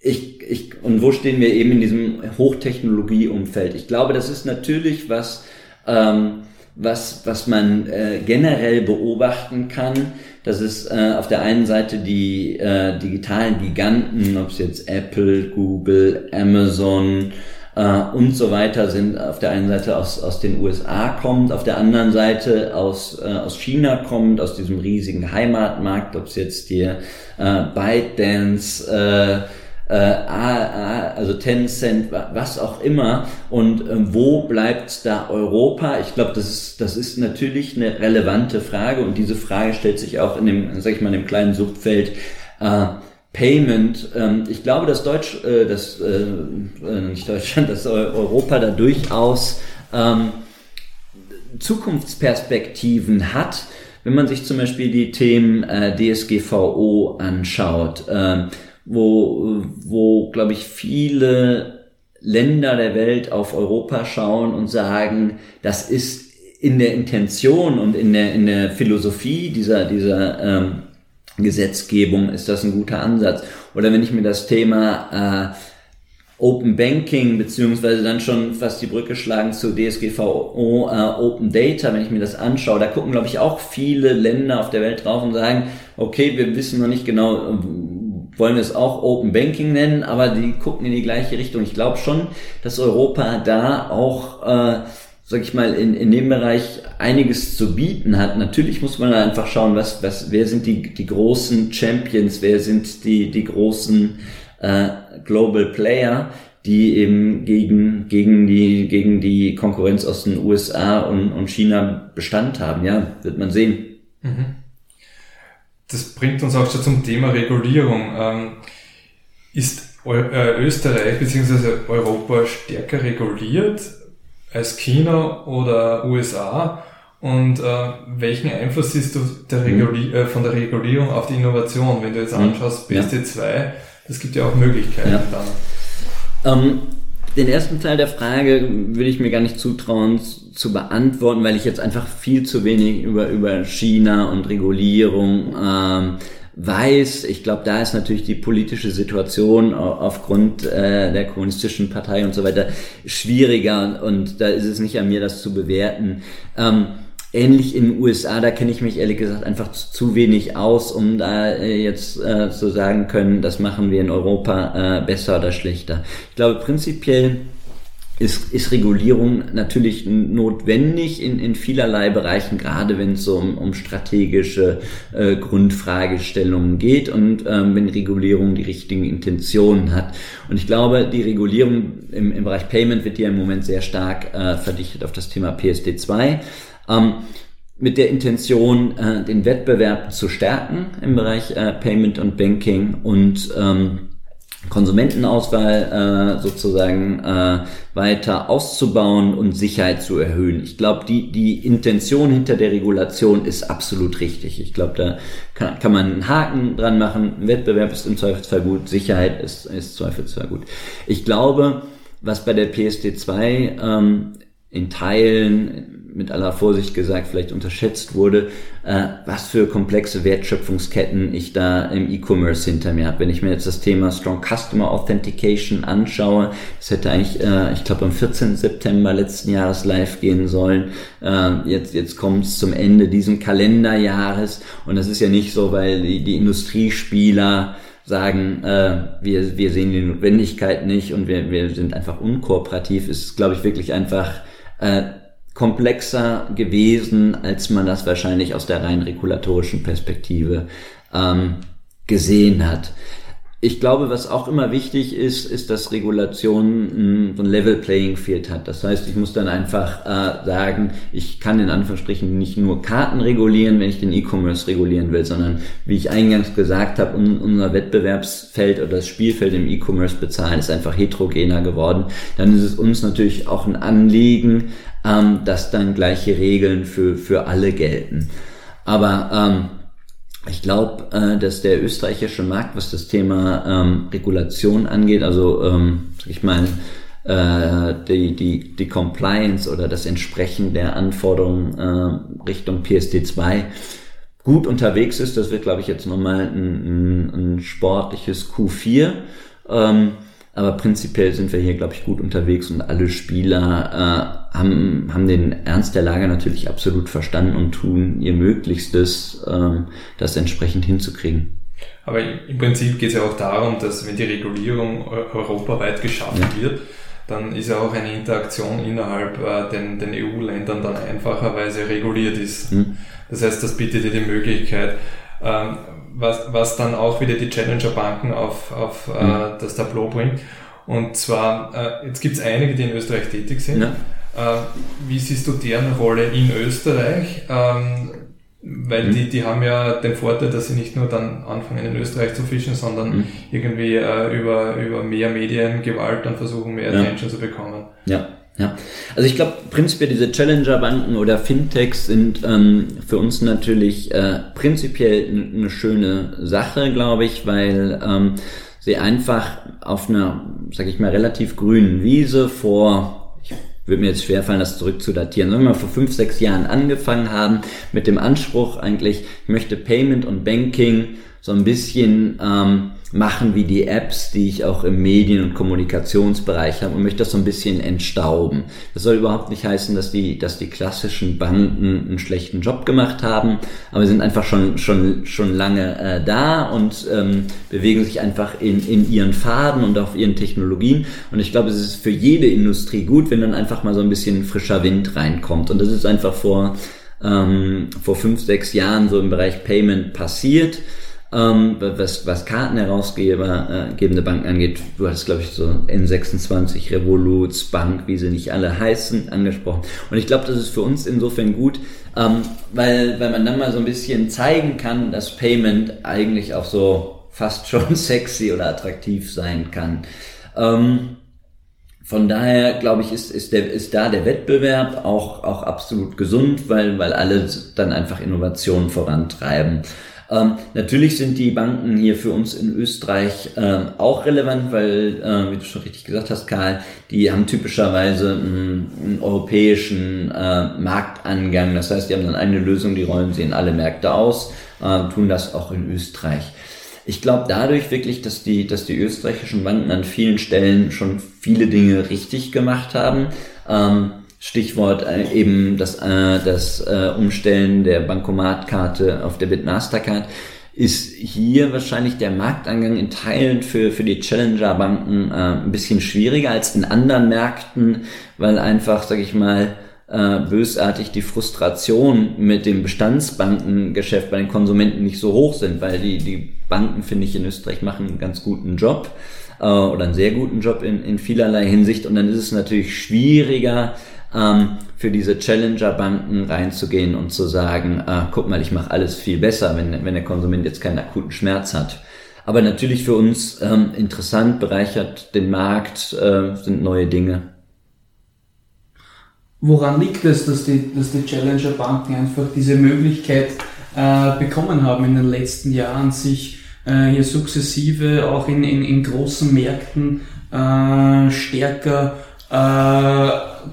ich, ich, und wo stehen wir eben in diesem Hochtechnologieumfeld? Ich glaube, das ist natürlich was, ähm, was, was man äh, generell beobachten kann dass es äh, auf der einen Seite die äh, digitalen Giganten, ob es jetzt Apple, Google, Amazon äh, und so weiter sind, auf der einen Seite aus, aus den USA kommt, auf der anderen Seite aus, äh, aus China kommt, aus diesem riesigen Heimatmarkt, ob es jetzt hier äh, ByteDance, äh, äh, also Tencent, was auch immer. Und äh, wo bleibt da Europa? Ich glaube, das ist, das ist natürlich eine relevante Frage und diese Frage stellt sich auch in dem, sag ich mal, in dem kleinen Subfeld, äh, Payment. Ähm, ich glaube, dass Deutsch, äh, dass äh, äh, nicht Deutschland, (laughs) dass Europa da durchaus ähm, Zukunftsperspektiven hat, wenn man sich zum Beispiel die Themen DSGVO anschaut, äh, wo, wo glaube ich, viele Länder der Welt auf Europa schauen und sagen, das ist in der Intention und in der, in der Philosophie dieser, dieser ähm, Gesetzgebung ist das ein guter Ansatz. Oder wenn ich mir das Thema äh, Open Banking beziehungsweise dann schon fast die Brücke schlagen zu DSGVO äh, Open Data, wenn ich mir das anschaue, da gucken glaube ich auch viele Länder auf der Welt drauf und sagen, okay, wir wissen noch nicht genau, wollen es auch Open Banking nennen, aber die gucken in die gleiche Richtung. Ich glaube schon, dass Europa da auch äh, sag ich mal, in, in dem Bereich einiges zu bieten hat. Natürlich muss man einfach schauen, was, was, wer sind die, die großen Champions, wer sind die, die großen äh, Global Player, die eben gegen, gegen, die, gegen die Konkurrenz aus den USA und, und China Bestand haben. Ja, wird man sehen. Mhm. Das bringt uns auch schon zum Thema Regulierung. Ähm, ist äh, Österreich bzw. Europa stärker reguliert als China oder USA? Und äh, welchen Einfluss siehst du der mhm. Äh, von der Regulierung auf die Innovation? Wenn du jetzt mhm. anschaust, BSD2, ja. Das gibt ja auch Möglichkeiten ja. dann. Ähm, den ersten Teil der Frage würde ich mir gar nicht zutrauen zu beantworten, weil ich jetzt einfach viel zu wenig über, über China und Regulierung ähm, weiß. Ich glaube, da ist natürlich die politische Situation aufgrund äh, der kommunistischen Partei und so weiter schwieriger und da ist es nicht an mir, das zu bewerten. Ähm, Ähnlich in den USA, da kenne ich mich ehrlich gesagt einfach zu wenig aus, um da äh, jetzt äh, zu sagen können, das machen wir in Europa äh, besser oder schlechter. Ich glaube prinzipiell ist, ist Regulierung natürlich notwendig in, in vielerlei Bereichen, gerade wenn es so um, um strategische äh, Grundfragestellungen geht und ähm, wenn Regulierung die richtigen Intentionen hat. Und ich glaube, die Regulierung im, im Bereich Payment wird ja im Moment sehr stark äh, verdichtet auf das Thema PSD2 ähm, mit der Intention, äh, den Wettbewerb zu stärken im Bereich äh, Payment und Banking und ähm, Konsumentenauswahl äh, sozusagen äh, weiter auszubauen und Sicherheit zu erhöhen. Ich glaube, die, die Intention hinter der Regulation ist absolut richtig. Ich glaube, da kann, kann man einen Haken dran machen. Wettbewerb ist im Zweifelsfall gut, Sicherheit ist, ist Zweifelsfall gut. Ich glaube, was bei der PSD2 ähm, in Teilen mit aller Vorsicht gesagt vielleicht unterschätzt wurde, äh, was für komplexe Wertschöpfungsketten ich da im E-Commerce hinter mir habe. Wenn ich mir jetzt das Thema Strong Customer Authentication anschaue, das hätte eigentlich, äh, ich glaube, am 14. September letzten Jahres live gehen sollen. Äh, jetzt jetzt kommt es zum Ende diesen Kalenderjahres und das ist ja nicht so, weil die, die Industriespieler sagen, äh, wir, wir sehen die Notwendigkeit nicht und wir, wir sind einfach unkooperativ, ist, glaube ich, wirklich einfach äh, komplexer gewesen, als man das wahrscheinlich aus der rein regulatorischen Perspektive ähm, gesehen hat. Ich glaube, was auch immer wichtig ist, ist, dass Regulation so ein Level Playing Field hat. Das heißt, ich muss dann einfach äh, sagen, ich kann in Anführungsstrichen nicht nur Karten regulieren, wenn ich den E-Commerce regulieren will, sondern wie ich eingangs gesagt habe, un unser Wettbewerbsfeld oder das Spielfeld im E-Commerce bezahlen ist einfach heterogener geworden. Dann ist es uns natürlich auch ein Anliegen, ähm, dass dann gleiche Regeln für, für alle gelten. Aber ähm, ich glaube, äh, dass der österreichische Markt, was das Thema ähm, Regulation angeht, also ähm, ich mal, äh, die, die, die Compliance oder das Entsprechen der Anforderungen äh, Richtung PSD2 gut unterwegs ist. Das wird, glaube ich, jetzt nochmal ein, ein, ein sportliches Q4. Ähm, aber prinzipiell sind wir hier, glaube ich, gut unterwegs und alle Spieler äh, haben, haben den Ernst der Lage natürlich absolut verstanden und tun ihr Möglichstes, äh, das entsprechend hinzukriegen. Aber im Prinzip geht es ja auch darum, dass wenn die Regulierung europaweit geschaffen ja. wird, dann ist ja auch eine Interaktion innerhalb äh, den, den EU-Ländern dann einfacherweise reguliert ist. Mhm. Das heißt, das bietet dir die Möglichkeit, ähm, was, was dann auch wieder die Challenger-Banken auf, auf äh, mhm. äh, das Tableau bringt. Und zwar, äh, jetzt gibt es einige, die in Österreich tätig sind. Ja. Äh, wie siehst du deren Rolle in Österreich? Ähm, weil mhm. die, die haben ja den Vorteil, dass sie nicht nur dann anfangen in Österreich zu fischen, sondern mhm. irgendwie äh, über, über mehr Mediengewalt dann versuchen, mehr Attention ja. zu bekommen. Ja. Ja, also ich glaube prinzipiell diese Challenger-Banken oder Fintechs sind ähm, für uns natürlich äh, prinzipiell eine schöne Sache, glaube ich, weil ähm, sie einfach auf einer, sag ich mal, relativ grünen Wiese vor, ich würde mir jetzt schwerfallen, das zurückzudatieren, sagen wir mal vor fünf, sechs Jahren angefangen haben mit dem Anspruch eigentlich, ich möchte Payment und Banking so ein bisschen ähm, machen wie die Apps, die ich auch im Medien- und Kommunikationsbereich habe und möchte das so ein bisschen entstauben. Das soll überhaupt nicht heißen, dass die, dass die klassischen Banken einen schlechten Job gemacht haben, aber sind einfach schon, schon, schon lange äh, da und ähm, bewegen sich einfach in, in ihren Faden und auf ihren Technologien. Und ich glaube, es ist für jede Industrie gut, wenn dann einfach mal so ein bisschen frischer Wind reinkommt. Und das ist einfach vor, ähm, vor fünf, sechs Jahren so im Bereich Payment passiert ähm, was, was Kartenherausgeber, äh, gebende Banken angeht, du hast glaube ich so N26, Revoluts, Bank, wie sie nicht alle heißen, angesprochen. Und ich glaube, das ist für uns insofern gut, ähm, weil, weil man dann mal so ein bisschen zeigen kann, dass Payment eigentlich auch so fast schon (laughs) sexy oder attraktiv sein kann. Ähm, von daher glaube ich, ist, ist, der, ist da der Wettbewerb auch, auch absolut gesund, weil, weil alle dann einfach Innovationen vorantreiben. Ähm, natürlich sind die Banken hier für uns in Österreich äh, auch relevant, weil, äh, wie du schon richtig gesagt hast, Karl, die haben typischerweise einen, einen europäischen äh, Marktangang. Das heißt, die haben dann eine Lösung, die rollen sie in alle Märkte aus, äh, tun das auch in Österreich. Ich glaube dadurch wirklich, dass die, dass die österreichischen Banken an vielen Stellen schon viele Dinge richtig gemacht haben. Ähm, Stichwort äh, eben das, äh, das äh, Umstellen der Bankomatkarte auf Debit Mastercard ist hier wahrscheinlich der Marktangang in Teilen für, für die Challenger-Banken äh, ein bisschen schwieriger als in anderen Märkten, weil einfach, sag ich mal, äh, bösartig die Frustration mit dem Bestandsbankengeschäft bei den Konsumenten nicht so hoch sind, weil die, die Banken, finde ich, in Österreich machen einen ganz guten Job äh, oder einen sehr guten Job in, in vielerlei Hinsicht. Und dann ist es natürlich schwieriger, ähm, für diese Challenger-Banken reinzugehen und zu sagen, äh, guck mal, ich mache alles viel besser, wenn, wenn der Konsument jetzt keinen akuten Schmerz hat. Aber natürlich für uns ähm, interessant, bereichert den Markt, äh, sind neue Dinge. Woran liegt es, dass die, dass die Challenger-Banken einfach diese Möglichkeit äh, bekommen haben in den letzten Jahren, sich äh, hier sukzessive auch in, in, in großen Märkten äh, stärker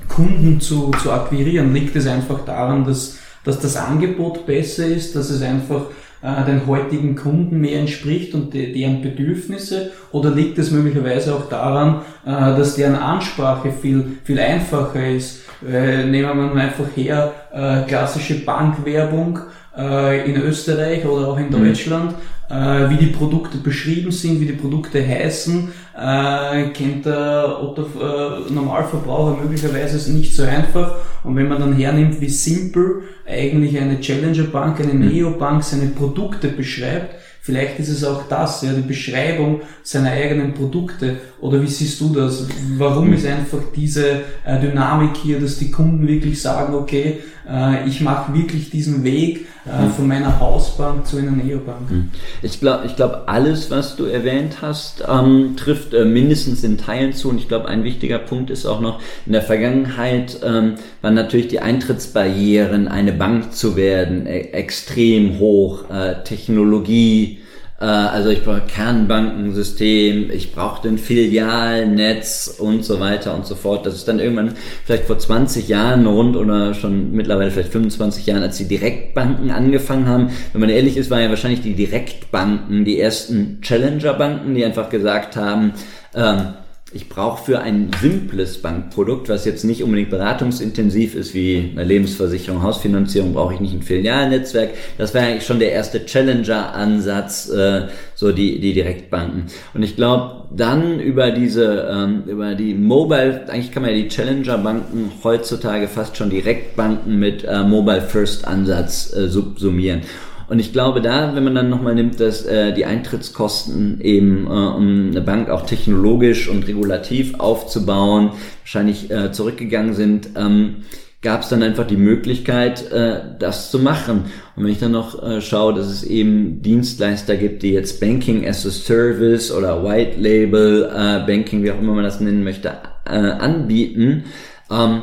Kunden zu, zu akquirieren? Liegt es einfach daran, dass, dass das Angebot besser ist, dass es einfach äh, den heutigen Kunden mehr entspricht und de, deren Bedürfnisse? Oder liegt es möglicherweise auch daran, äh, dass deren Ansprache viel, viel einfacher ist? Äh, nehmen wir mal einfach her, äh, klassische Bankwerbung äh, in Österreich oder auch in mhm. Deutschland, äh, wie die Produkte beschrieben sind, wie die Produkte heißen, äh, kennt der Otto äh, Normalverbraucher möglicherweise nicht so einfach. Und wenn man dann hernimmt, wie simpel eigentlich eine Challenger Bank, eine mhm. Neobank seine Produkte beschreibt, Vielleicht ist es auch das, ja, die Beschreibung seiner eigenen Produkte. Oder wie siehst du das? Warum ist einfach diese äh, Dynamik hier, dass die Kunden wirklich sagen, okay, äh, ich mache wirklich diesen Weg äh, mhm. von meiner Hausbank zu einer Neobank? Mhm. Ich glaube, ich glaub, alles, was du erwähnt hast, ähm, trifft äh, mindestens in Teilen zu. Und ich glaube, ein wichtiger Punkt ist auch noch, in der Vergangenheit ähm, waren natürlich die Eintrittsbarrieren, eine Bank zu werden, e extrem hoch. Äh, Technologie, äh, also ich brauche Kernbankensystem, ich brauche den Filialnetz und so weiter und so fort. Das ist dann irgendwann vielleicht vor 20 Jahren rund oder schon mittlerweile vielleicht 25 Jahren, als die Direktbanken angefangen haben. Wenn man ehrlich ist, waren ja wahrscheinlich die Direktbanken die ersten Challenger-Banken, die einfach gesagt haben, ähm, ich brauche für ein simples Bankprodukt, was jetzt nicht unbedingt beratungsintensiv ist, wie eine Lebensversicherung, Hausfinanzierung, brauche ich nicht ein Filialnetzwerk. Das wäre eigentlich schon der erste Challenger-Ansatz, äh, so die, die Direktbanken. Und ich glaube, dann über diese, ähm, über die Mobile, eigentlich kann man ja die Challenger-Banken heutzutage fast schon Direktbanken mit äh, Mobile-First-Ansatz äh, subsumieren. Und ich glaube da, wenn man dann nochmal nimmt, dass äh, die Eintrittskosten eben, äh, um eine Bank auch technologisch und regulativ aufzubauen, wahrscheinlich äh, zurückgegangen sind, ähm, gab es dann einfach die Möglichkeit, äh, das zu machen. Und wenn ich dann noch äh, schaue, dass es eben Dienstleister gibt, die jetzt Banking as a Service oder White Label äh, Banking, wie auch immer man das nennen möchte, äh, anbieten, ähm,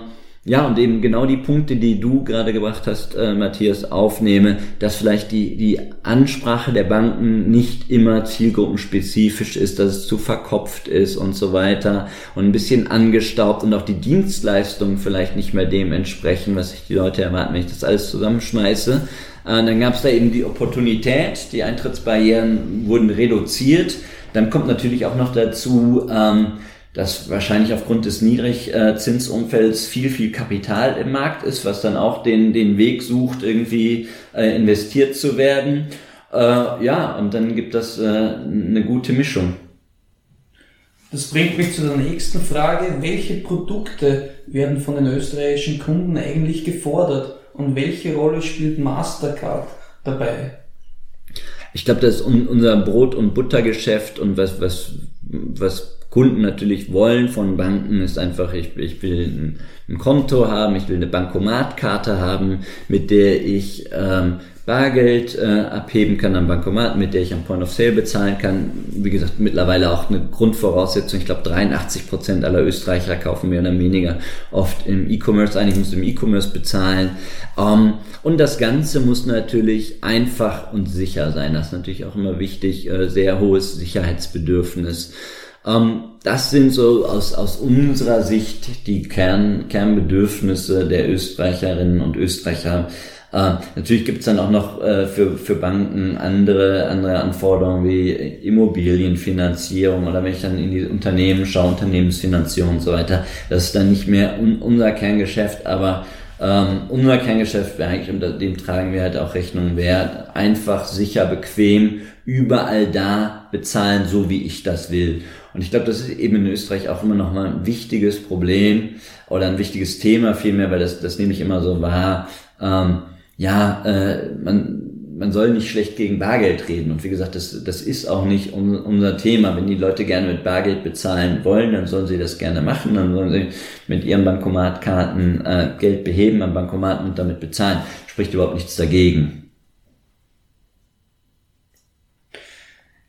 ja, und eben genau die Punkte, die du gerade gebracht hast, äh, Matthias, aufnehme, dass vielleicht die, die Ansprache der Banken nicht immer zielgruppenspezifisch ist, dass es zu verkopft ist und so weiter und ein bisschen angestaubt und auch die Dienstleistungen vielleicht nicht mehr dem entsprechen, was sich die Leute erwarten, wenn ich das alles zusammenschmeiße. Äh, dann gab es da eben die Opportunität, die Eintrittsbarrieren wurden reduziert. Dann kommt natürlich auch noch dazu, ähm, dass wahrscheinlich aufgrund des Niedrigzinsumfelds viel, viel Kapital im Markt ist, was dann auch den, den Weg sucht, irgendwie äh, investiert zu werden. Äh, ja, und dann gibt das äh, eine gute Mischung. Das bringt mich zu der nächsten Frage. Welche Produkte werden von den österreichischen Kunden eigentlich gefordert und welche Rolle spielt Mastercard dabei? Ich glaube, das ist unser Brot- und Buttergeschäft und was, was, was Kunden natürlich wollen von Banken, ist einfach, ich, ich will ein, ein Konto haben, ich will eine Bankomatkarte haben, mit der ich ähm, Bargeld äh, abheben kann am Bankomat, mit der ich am Point of Sale bezahlen kann. Wie gesagt, mittlerweile auch eine Grundvoraussetzung. Ich glaube, 83 Prozent aller Österreicher kaufen mehr oder weniger oft im E-Commerce ein. Ich muss im E-Commerce bezahlen. Ähm, und das Ganze muss natürlich einfach und sicher sein. Das ist natürlich auch immer wichtig. Äh, sehr hohes Sicherheitsbedürfnis. Ähm, das sind so aus, aus unserer Sicht die Kern, Kernbedürfnisse der Österreicherinnen und Österreicher. Äh, natürlich gibt es dann auch noch äh, für, für Banken andere, andere Anforderungen wie Immobilienfinanzierung oder wenn ich dann in die Unternehmen schaue, Unternehmensfinanzierung und so weiter. Das ist dann nicht mehr un, unser Kerngeschäft, aber ähm, unser Kerngeschäft wäre eigentlich, unter dem tragen wir halt auch Rechnung wert, einfach, sicher, bequem, überall da bezahlen, so wie ich das will. Und ich glaube, das ist eben in Österreich auch immer noch mal ein wichtiges Problem oder ein wichtiges Thema vielmehr, weil das, das nehme ich immer so wahr. Ähm, ja, äh, man, man soll nicht schlecht gegen Bargeld reden. Und wie gesagt, das, das ist auch nicht un, unser Thema. Wenn die Leute gerne mit Bargeld bezahlen wollen, dann sollen sie das gerne machen. Dann sollen sie mit ihren Bankomatkarten äh, Geld beheben am Bankomaten und damit bezahlen. Spricht überhaupt nichts dagegen.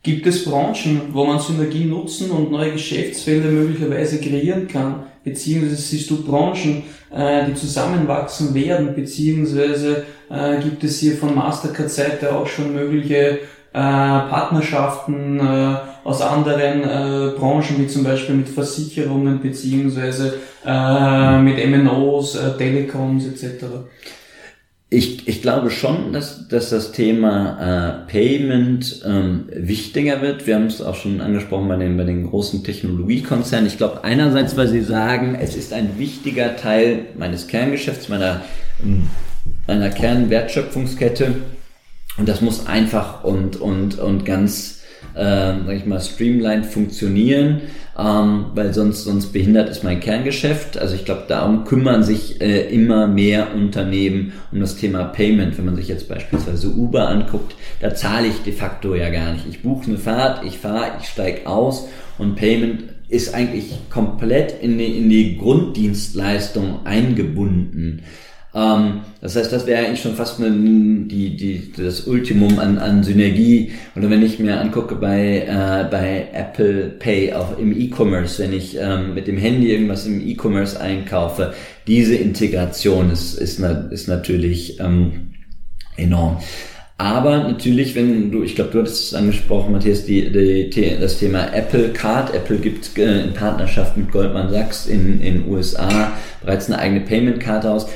Gibt es Branchen, wo man Synergie nutzen und neue Geschäftsfelder möglicherweise kreieren kann? Beziehungsweise siehst du Branchen, äh, die zusammenwachsen werden? Beziehungsweise äh, gibt es hier von Mastercard-Seite auch schon mögliche äh, Partnerschaften aus anderen Branchen, wie zum Beispiel mit Versicherungen beziehungsweise mit MNOs, Telekoms etc.? Ich, ich glaube schon, dass, dass das Thema äh, Payment ähm, wichtiger wird. Wir haben es auch schon angesprochen bei den, bei den großen Technologiekonzernen. Ich glaube einerseits, weil sie sagen, es ist ein wichtiger Teil meines Kerngeschäfts, meiner, meiner Kernwertschöpfungskette. Und das muss einfach und, und, und ganz, äh, sag ich mal, streamlined funktionieren ähm, weil sonst, sonst behindert es mein Kerngeschäft. Also ich glaube, darum kümmern sich äh, immer mehr Unternehmen um das Thema Payment. Wenn man sich jetzt beispielsweise Uber anguckt, da zahle ich de facto ja gar nicht. Ich buche eine Fahrt, ich fahre, ich steige aus und Payment ist eigentlich komplett in die, in die Grunddienstleistung eingebunden. Ähm, das heißt, das wäre eigentlich schon fast eine, die, die, das Ultimum an, an Synergie. Oder wenn ich mir angucke bei, äh, bei Apple Pay, auch im E-Commerce, wenn ich ähm, mit dem Handy irgendwas im E-Commerce einkaufe, diese Integration ist, ist, ist natürlich ähm, enorm. Aber natürlich, wenn du, ich glaube, du hattest es angesprochen, Matthias, die, die, das Thema Apple Card. Apple gibt äh, in Partnerschaft mit Goldman Sachs in den USA bereits eine eigene Payment-Karte aus.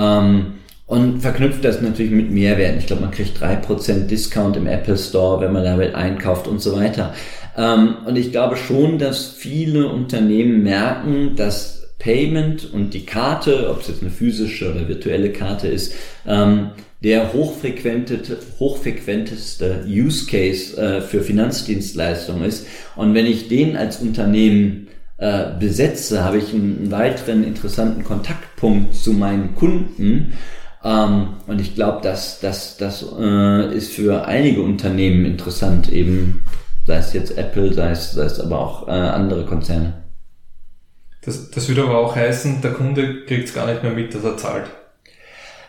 Ähm, und verknüpft das natürlich mit Mehrwerten. Ich glaube, man kriegt drei Prozent Discount im Apple Store, wenn man damit einkauft und so weiter. Ähm, und ich glaube schon, dass viele Unternehmen merken, dass Payment und die Karte, ob es jetzt eine physische oder virtuelle Karte ist, ähm, der hochfrequenteste Use Case äh, für Finanzdienstleistungen ist. Und wenn ich den als Unternehmen äh, besetze, habe ich einen weiteren interessanten Kontaktpunkt zu meinen Kunden. Ähm, und ich glaube, dass das, das äh, ist für einige Unternehmen interessant, eben sei es jetzt Apple, sei es, sei es aber auch äh, andere Konzerne. Das, das würde aber auch heißen, der Kunde kriegt es gar nicht mehr mit, dass er zahlt.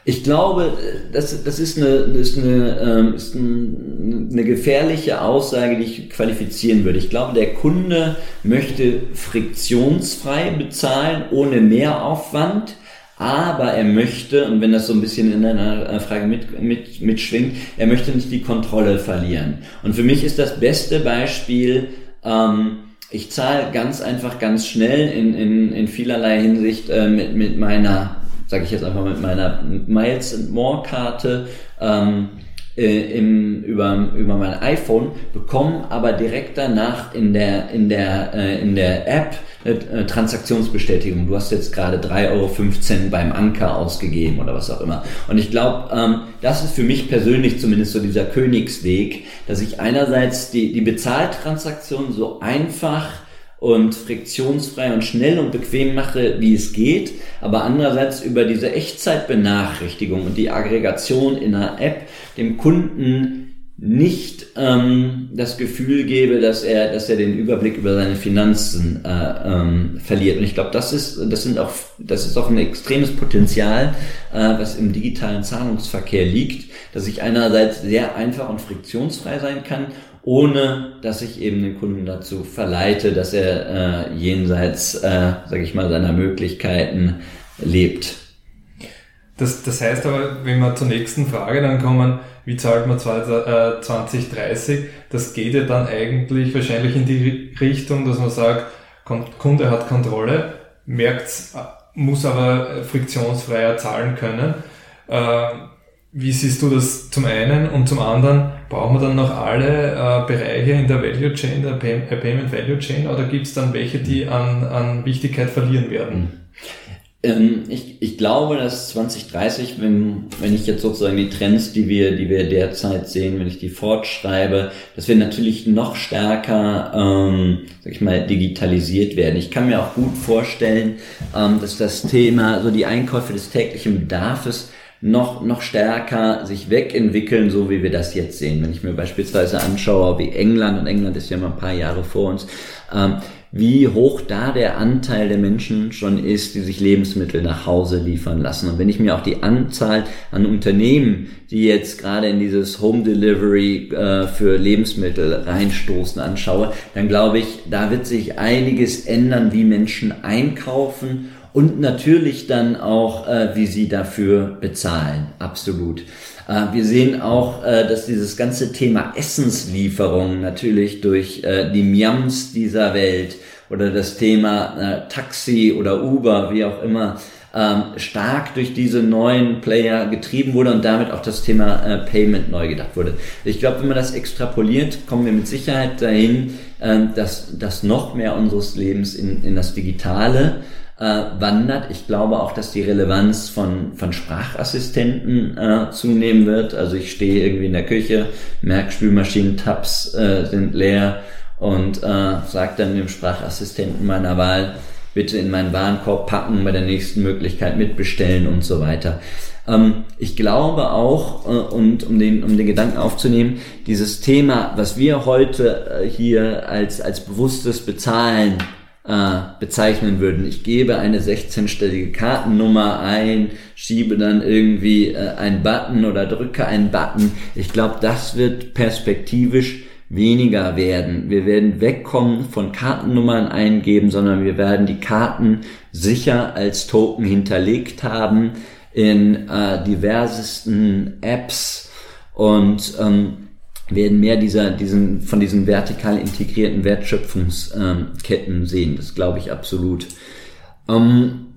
Ich glaube, das, das ist, eine, das ist, eine, ähm, ist eine gefährliche Aussage, die ich qualifizieren würde. Ich glaube, der Kunde möchte friktionsfrei bezahlen, ohne Mehraufwand. Aber er möchte, und wenn das so ein bisschen in einer Frage mit, mit, mitschwingt, er möchte nicht die Kontrolle verlieren. Und für mich ist das beste Beispiel, ähm, ich zahle ganz einfach, ganz schnell in, in, in vielerlei Hinsicht äh, mit, mit meiner sage ich jetzt einfach mit meiner Miles and More Karte ähm, äh, im, über, über mein iPhone, bekommen aber direkt danach in der, in der, äh, in der App eine Transaktionsbestätigung. Du hast jetzt gerade 3,15 Euro beim Anker ausgegeben oder was auch immer. Und ich glaube, ähm, das ist für mich persönlich zumindest so dieser Königsweg, dass ich einerseits die, die Bezahltransaktion so einfach und friktionsfrei und schnell und bequem mache, wie es geht, aber andererseits über diese Echtzeitbenachrichtigung und die Aggregation in einer App dem Kunden nicht ähm, das Gefühl gebe, dass er, dass er den Überblick über seine Finanzen äh, ähm, verliert. Und ich glaube, das ist, das sind auch, das ist auch ein extremes Potenzial, äh, was im digitalen Zahlungsverkehr liegt, dass ich einerseits sehr einfach und friktionsfrei sein kann ohne dass ich eben den Kunden dazu verleite, dass er äh, jenseits, äh, sage ich mal, seiner Möglichkeiten lebt. Das, das heißt aber, wenn wir zur nächsten Frage dann kommen, wie zahlt man 2030, äh, das geht ja dann eigentlich wahrscheinlich in die Richtung, dass man sagt, Kunde hat Kontrolle, merkt muss aber friktionsfreier zahlen können. Wie siehst du das zum einen und zum anderen, brauchen wir dann noch alle äh, Bereiche in der Value Chain, der Pay äh, Payment Value Chain oder gibt es dann welche, die an, an Wichtigkeit verlieren werden? Ähm, ich, ich glaube, dass 2030, wenn, wenn ich jetzt sozusagen die Trends, die wir, die wir derzeit sehen, wenn ich die fortschreibe, dass wir natürlich noch stärker, ähm, sag ich mal, digitalisiert werden. Ich kann mir auch gut vorstellen, ähm, dass das Thema, so die Einkäufe des täglichen Bedarfs noch, noch stärker sich wegentwickeln, so wie wir das jetzt sehen. Wenn ich mir beispielsweise anschaue, wie England, und England ist ja mal ein paar Jahre vor uns, ähm, wie hoch da der Anteil der Menschen schon ist, die sich Lebensmittel nach Hause liefern lassen. Und wenn ich mir auch die Anzahl an Unternehmen, die jetzt gerade in dieses Home Delivery äh, für Lebensmittel reinstoßen, anschaue, dann glaube ich, da wird sich einiges ändern, wie Menschen einkaufen und natürlich dann auch, äh, wie sie dafür bezahlen. Absolut. Äh, wir sehen auch, äh, dass dieses ganze Thema Essenslieferung natürlich durch äh, die Miams dieser Welt oder das Thema äh, Taxi oder Uber, wie auch immer, ähm, stark durch diese neuen Player getrieben wurde und damit auch das Thema äh, Payment neu gedacht wurde. Ich glaube, wenn man das extrapoliert, kommen wir mit Sicherheit dahin, äh, dass, dass noch mehr unseres Lebens in, in das Digitale äh, wandert. Ich glaube auch, dass die Relevanz von, von Sprachassistenten äh, zunehmen wird. Also ich stehe irgendwie in der Küche, merke Spülmaschinen-Tabs äh, sind leer und äh, sage dann dem Sprachassistenten meiner Wahl, bitte in meinen Warenkorb packen, bei der nächsten Möglichkeit mitbestellen und so weiter. Ähm, ich glaube auch, äh, und um den, um den Gedanken aufzunehmen, dieses Thema, was wir heute äh, hier als, als bewusstes Bezahlen äh, bezeichnen würden. Ich gebe eine 16-stellige Kartennummer ein, schiebe dann irgendwie äh, einen Button oder drücke einen Button. Ich glaube, das wird perspektivisch weniger werden. Wir werden wegkommen von Kartennummern eingeben, sondern wir werden die Karten sicher als Token hinterlegt haben in äh, diversesten Apps und ähm, werden mehr dieser, diesen, von diesen vertikal integrierten Wertschöpfungsketten sehen. Das glaube ich absolut. Ähm,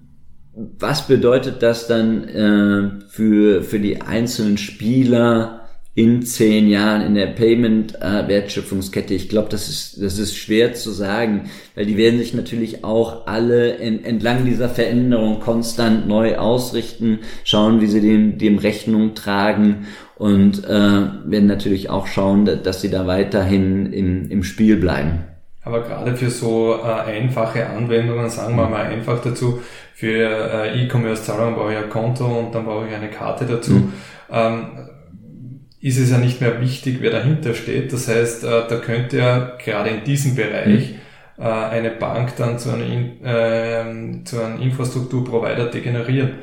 was bedeutet das dann äh, für, für die einzelnen Spieler in zehn Jahren in der Payment-Wertschöpfungskette? ich glaube, das ist, das ist schwer zu sagen, weil die werden sich natürlich auch alle in, entlang dieser Veränderung konstant neu ausrichten, schauen, wie sie dem, dem Rechnung tragen und äh, werden natürlich auch schauen, dass sie da weiterhin im, im Spiel bleiben. Aber gerade für so äh, einfache Anwendungen, sagen wir mal einfach dazu, für äh, E-Commerce-Zahlungen brauche ich ein Konto und dann brauche ich eine Karte dazu. Mhm. Ähm, ist es ja nicht mehr wichtig, wer dahinter steht. Das heißt, äh, da könnte ja gerade in diesem Bereich mhm äh, eine Bank dann zu einem, äh, zu einem Infrastrukturprovider degeneriert.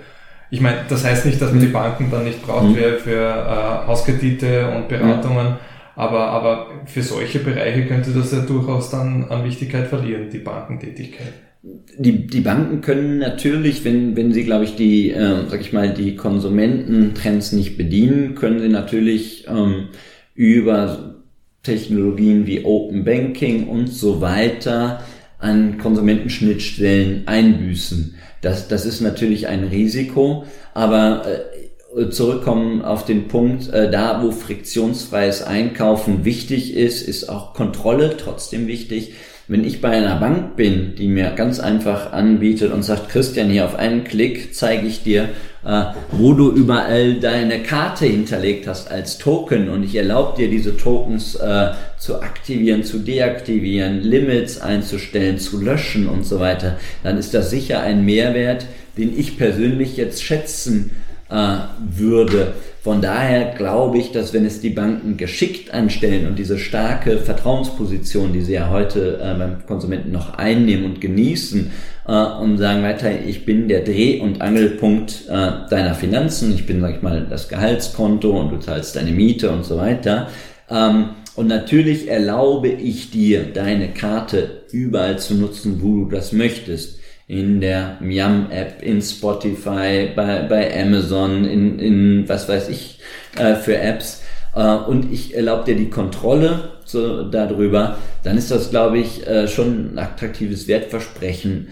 Ich meine, das heißt nicht, dass man die mhm. Banken dann nicht braucht mhm. für, für äh, Hauskredite und Beratungen, aber, aber für solche Bereiche könnte das ja durchaus dann an Wichtigkeit verlieren, die Bankentätigkeit. Die, die Banken können natürlich, wenn, wenn sie, glaube ich, die, äh, sag ich mal, die Konsumententrends nicht bedienen, können sie natürlich ähm, über Technologien wie Open Banking und so weiter an Konsumentenschnittstellen einbüßen. Das, das ist natürlich ein Risiko, aber äh, zurückkommen auf den Punkt, äh, da wo friktionsfreies Einkaufen wichtig ist, ist auch Kontrolle trotzdem wichtig. Wenn ich bei einer Bank bin, die mir ganz einfach anbietet und sagt, Christian, hier auf einen Klick zeige ich dir, äh, wo du überall deine Karte hinterlegt hast als Token und ich erlaube dir diese Tokens äh, zu aktivieren, zu deaktivieren, Limits einzustellen, zu löschen und so weiter, dann ist das sicher ein Mehrwert, den ich persönlich jetzt schätzen äh, würde. Von daher glaube ich, dass wenn es die Banken geschickt anstellen und diese starke Vertrauensposition, die sie ja heute äh, beim Konsumenten noch einnehmen und genießen äh, und sagen weiter, ich bin der Dreh- und Angelpunkt äh, deiner Finanzen, ich bin, sag ich mal, das Gehaltskonto und du zahlst deine Miete und so weiter. Ähm, und natürlich erlaube ich dir, deine Karte überall zu nutzen, wo du das möchtest in der Miam-App, in Spotify, bei, bei Amazon, in, in was weiß ich äh, für Apps äh, und ich erlaube dir die Kontrolle so darüber, dann ist das, glaube ich, äh, schon ein attraktives Wertversprechen.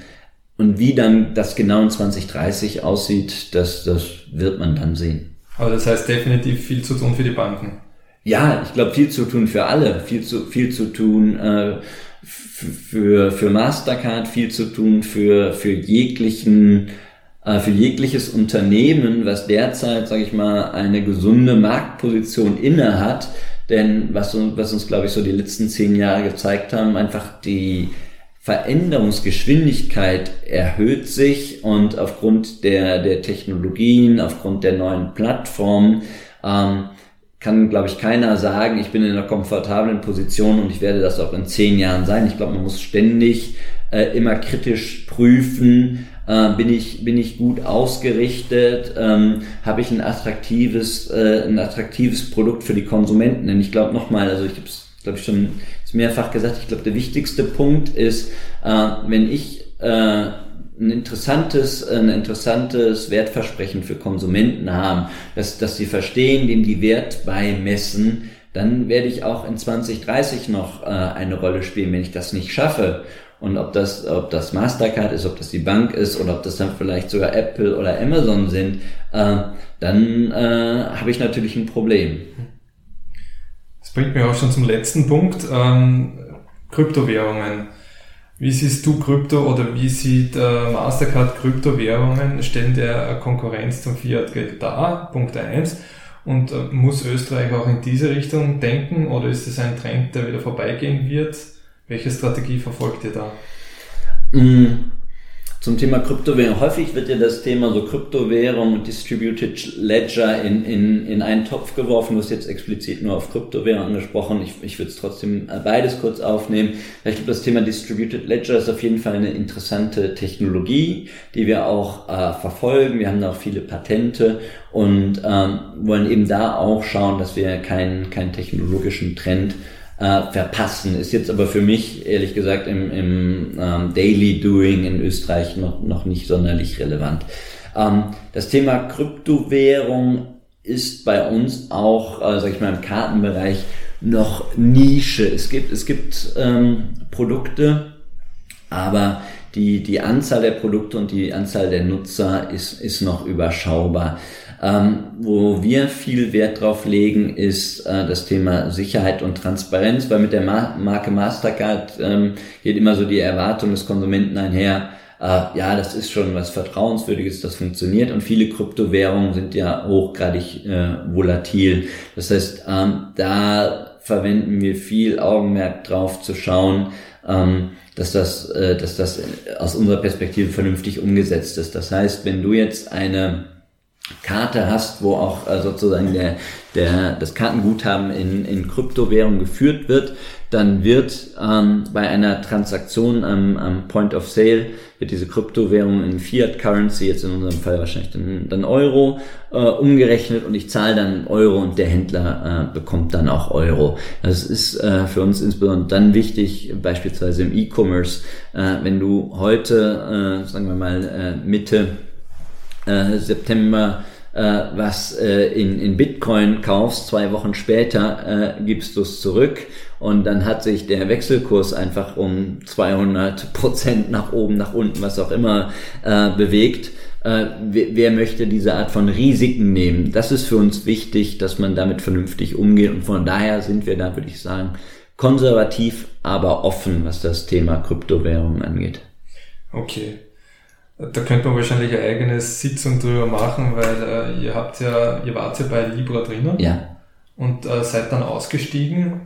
Und wie dann das genau in 2030 aussieht, das, das wird man dann sehen. Aber das heißt definitiv viel zu tun für die Banken. Ja, ich glaube, viel zu tun für alle, viel zu, viel zu tun äh, für, für Mastercard viel zu tun, für, für jeglichen, äh, für jegliches Unternehmen, was derzeit, sage ich mal, eine gesunde Marktposition inne hat. Denn was, was uns, glaube ich, so die letzten zehn Jahre gezeigt haben, einfach die Veränderungsgeschwindigkeit erhöht sich und aufgrund der, der Technologien, aufgrund der neuen Plattformen, ähm, kann, glaube ich, keiner sagen, ich bin in einer komfortablen Position und ich werde das auch in zehn Jahren sein. Ich glaube, man muss ständig äh, immer kritisch prüfen, äh, bin ich bin ich gut ausgerichtet, ähm, habe ich ein attraktives äh, ein attraktives Produkt für die Konsumenten. Denn ich glaube nochmal, also ich habe es glaube ich schon mehrfach gesagt, ich glaube der wichtigste Punkt ist, äh, wenn ich äh, ein interessantes, ein interessantes Wertversprechen für Konsumenten haben, dass, dass sie verstehen, dem die Wert beimessen, dann werde ich auch in 2030 noch äh, eine Rolle spielen, wenn ich das nicht schaffe. Und ob das, ob das Mastercard ist, ob das die Bank ist oder ob das dann vielleicht sogar Apple oder Amazon sind, äh, dann äh, habe ich natürlich ein Problem. Das bringt mich auch schon zum letzten Punkt. Ähm, Kryptowährungen. Wie siehst du Krypto oder wie sieht äh, Mastercard Kryptowährungen? Stellen der Konkurrenz zum Fiat-Geld dar? Punkt eins. Und äh, muss Österreich auch in diese Richtung denken oder ist es ein Trend, der wieder vorbeigehen wird? Welche Strategie verfolgt ihr da? Mm. Zum Thema Kryptowährung. Häufig wird ja das Thema so Kryptowährung und Distributed Ledger in, in, in einen Topf geworfen. Du hast jetzt explizit nur auf Kryptowährung angesprochen. Ich, ich würde es trotzdem äh, beides kurz aufnehmen. Ich glaube, das Thema Distributed Ledger ist auf jeden Fall eine interessante Technologie, die wir auch äh, verfolgen. Wir haben da auch viele Patente und ähm, wollen eben da auch schauen, dass wir keinen, keinen technologischen Trend äh, verpassen. Ist jetzt aber für mich, ehrlich gesagt, im, im ähm, Daily Doing in Österreich noch, noch nicht sonderlich relevant. Ähm, das Thema Kryptowährung ist bei uns auch, äh, sag ich mal, im Kartenbereich noch Nische. Es gibt, es gibt ähm, Produkte, aber die, die Anzahl der Produkte und die Anzahl der Nutzer ist, ist noch überschaubar. Ähm, wo wir viel Wert drauf legen, ist äh, das Thema Sicherheit und Transparenz, weil mit der Ma Marke Mastercard ähm, geht immer so die Erwartung des Konsumenten einher, äh, ja, das ist schon was Vertrauenswürdiges, das funktioniert und viele Kryptowährungen sind ja hochgradig äh, volatil. Das heißt, ähm, da verwenden wir viel Augenmerk drauf zu schauen, ähm, dass das, äh, dass das aus unserer Perspektive vernünftig umgesetzt ist. Das heißt, wenn du jetzt eine Karte hast, wo auch äh, sozusagen der, der, das Kartenguthaben in, in Kryptowährung geführt wird, dann wird ähm, bei einer Transaktion am, am Point of Sale wird diese Kryptowährung in Fiat Currency, jetzt in unserem Fall wahrscheinlich dann, dann Euro, äh, umgerechnet und ich zahle dann Euro und der Händler äh, bekommt dann auch Euro. Das ist äh, für uns insbesondere dann wichtig, beispielsweise im E-Commerce, äh, wenn du heute, äh, sagen wir mal, äh, Mitte äh, September äh, was äh, in, in Bitcoin kaufst, zwei Wochen später äh, gibst du es zurück und dann hat sich der Wechselkurs einfach um 200 Prozent nach oben, nach unten, was auch immer äh, bewegt. Äh, wer, wer möchte diese Art von Risiken nehmen? Das ist für uns wichtig, dass man damit vernünftig umgeht und von daher sind wir da, würde ich sagen, konservativ, aber offen, was das Thema Kryptowährungen angeht. Okay. Da könnte man wahrscheinlich eine eigene Sitzung drüber machen, weil äh, ihr habt ja, ihr wart ja bei Libra drinnen. Ja. Und äh, seid dann ausgestiegen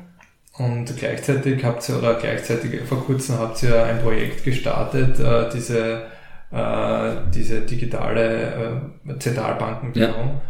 und gleichzeitig habt ihr, oder gleichzeitig vor kurzem habt ihr ein Projekt gestartet, äh, diese, äh, diese digitale äh, Zentralbankenwährung. Ja.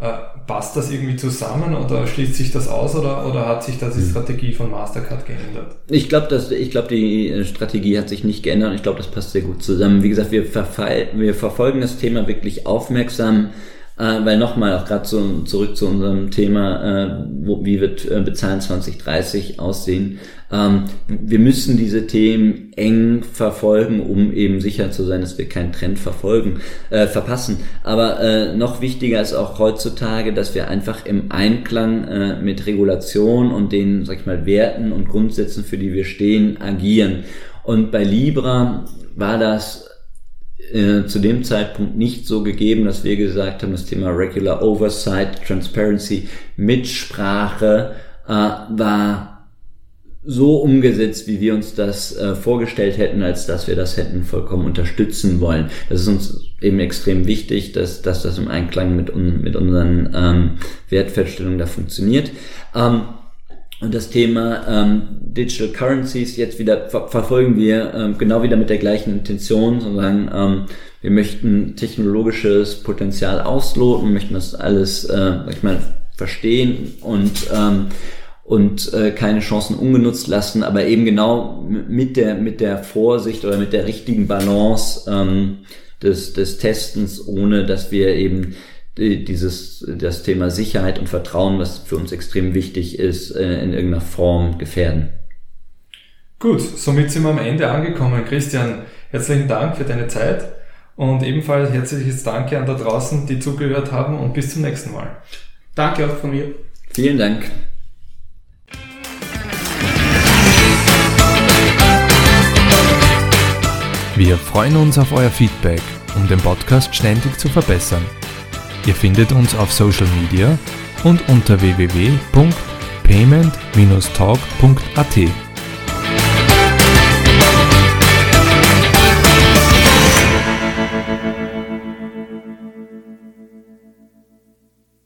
Äh, passt das irgendwie zusammen oder schließt sich das aus oder, oder hat sich da die hm. Strategie von Mastercard geändert? Ich glaube, dass ich glaube, die äh, Strategie hat sich nicht geändert. Ich glaube, das passt sehr gut zusammen. Wie gesagt, wir, wir verfolgen das Thema wirklich aufmerksam. Äh, weil nochmal, auch gerade so, zurück zu unserem Thema, äh, wo, wie wird äh, Bezahlen 2030 aussehen. Ähm, wir müssen diese Themen eng verfolgen, um eben sicher zu sein, dass wir keinen Trend verfolgen, äh, verpassen. Aber äh, noch wichtiger ist auch heutzutage, dass wir einfach im Einklang äh, mit Regulation und den, sag ich mal, Werten und Grundsätzen, für die wir stehen, agieren. Und bei Libra war das äh, zu dem Zeitpunkt nicht so gegeben, dass wir gesagt haben, das Thema Regular Oversight, Transparency, Mitsprache äh, war so umgesetzt, wie wir uns das äh, vorgestellt hätten, als dass wir das hätten vollkommen unterstützen wollen. Das ist uns eben extrem wichtig, dass, dass das im Einklang mit, un, mit unseren ähm, Wertfeststellungen da funktioniert. Ähm, und das Thema ähm, Digital Currencies jetzt wieder ver verfolgen wir ähm, genau wieder mit der gleichen Intention, sondern ähm, wir möchten technologisches Potenzial ausloten, möchten das alles, äh, ich mal, verstehen und ähm, und äh, keine Chancen ungenutzt lassen, aber eben genau mit der mit der Vorsicht oder mit der richtigen Balance ähm, des des Testens, ohne dass wir eben dieses, das Thema Sicherheit und Vertrauen, was für uns extrem wichtig ist, äh, in irgendeiner Form gefährden. Gut, somit sind wir am Ende angekommen. Christian, herzlichen Dank für deine Zeit und ebenfalls herzliches Danke an da draußen, die zugehört haben und bis zum nächsten Mal. Danke auch von mir. Vielen Dank. Wir freuen uns auf euer Feedback, um den Podcast ständig zu verbessern. Ihr findet uns auf Social Media und unter www.payment-talk.at.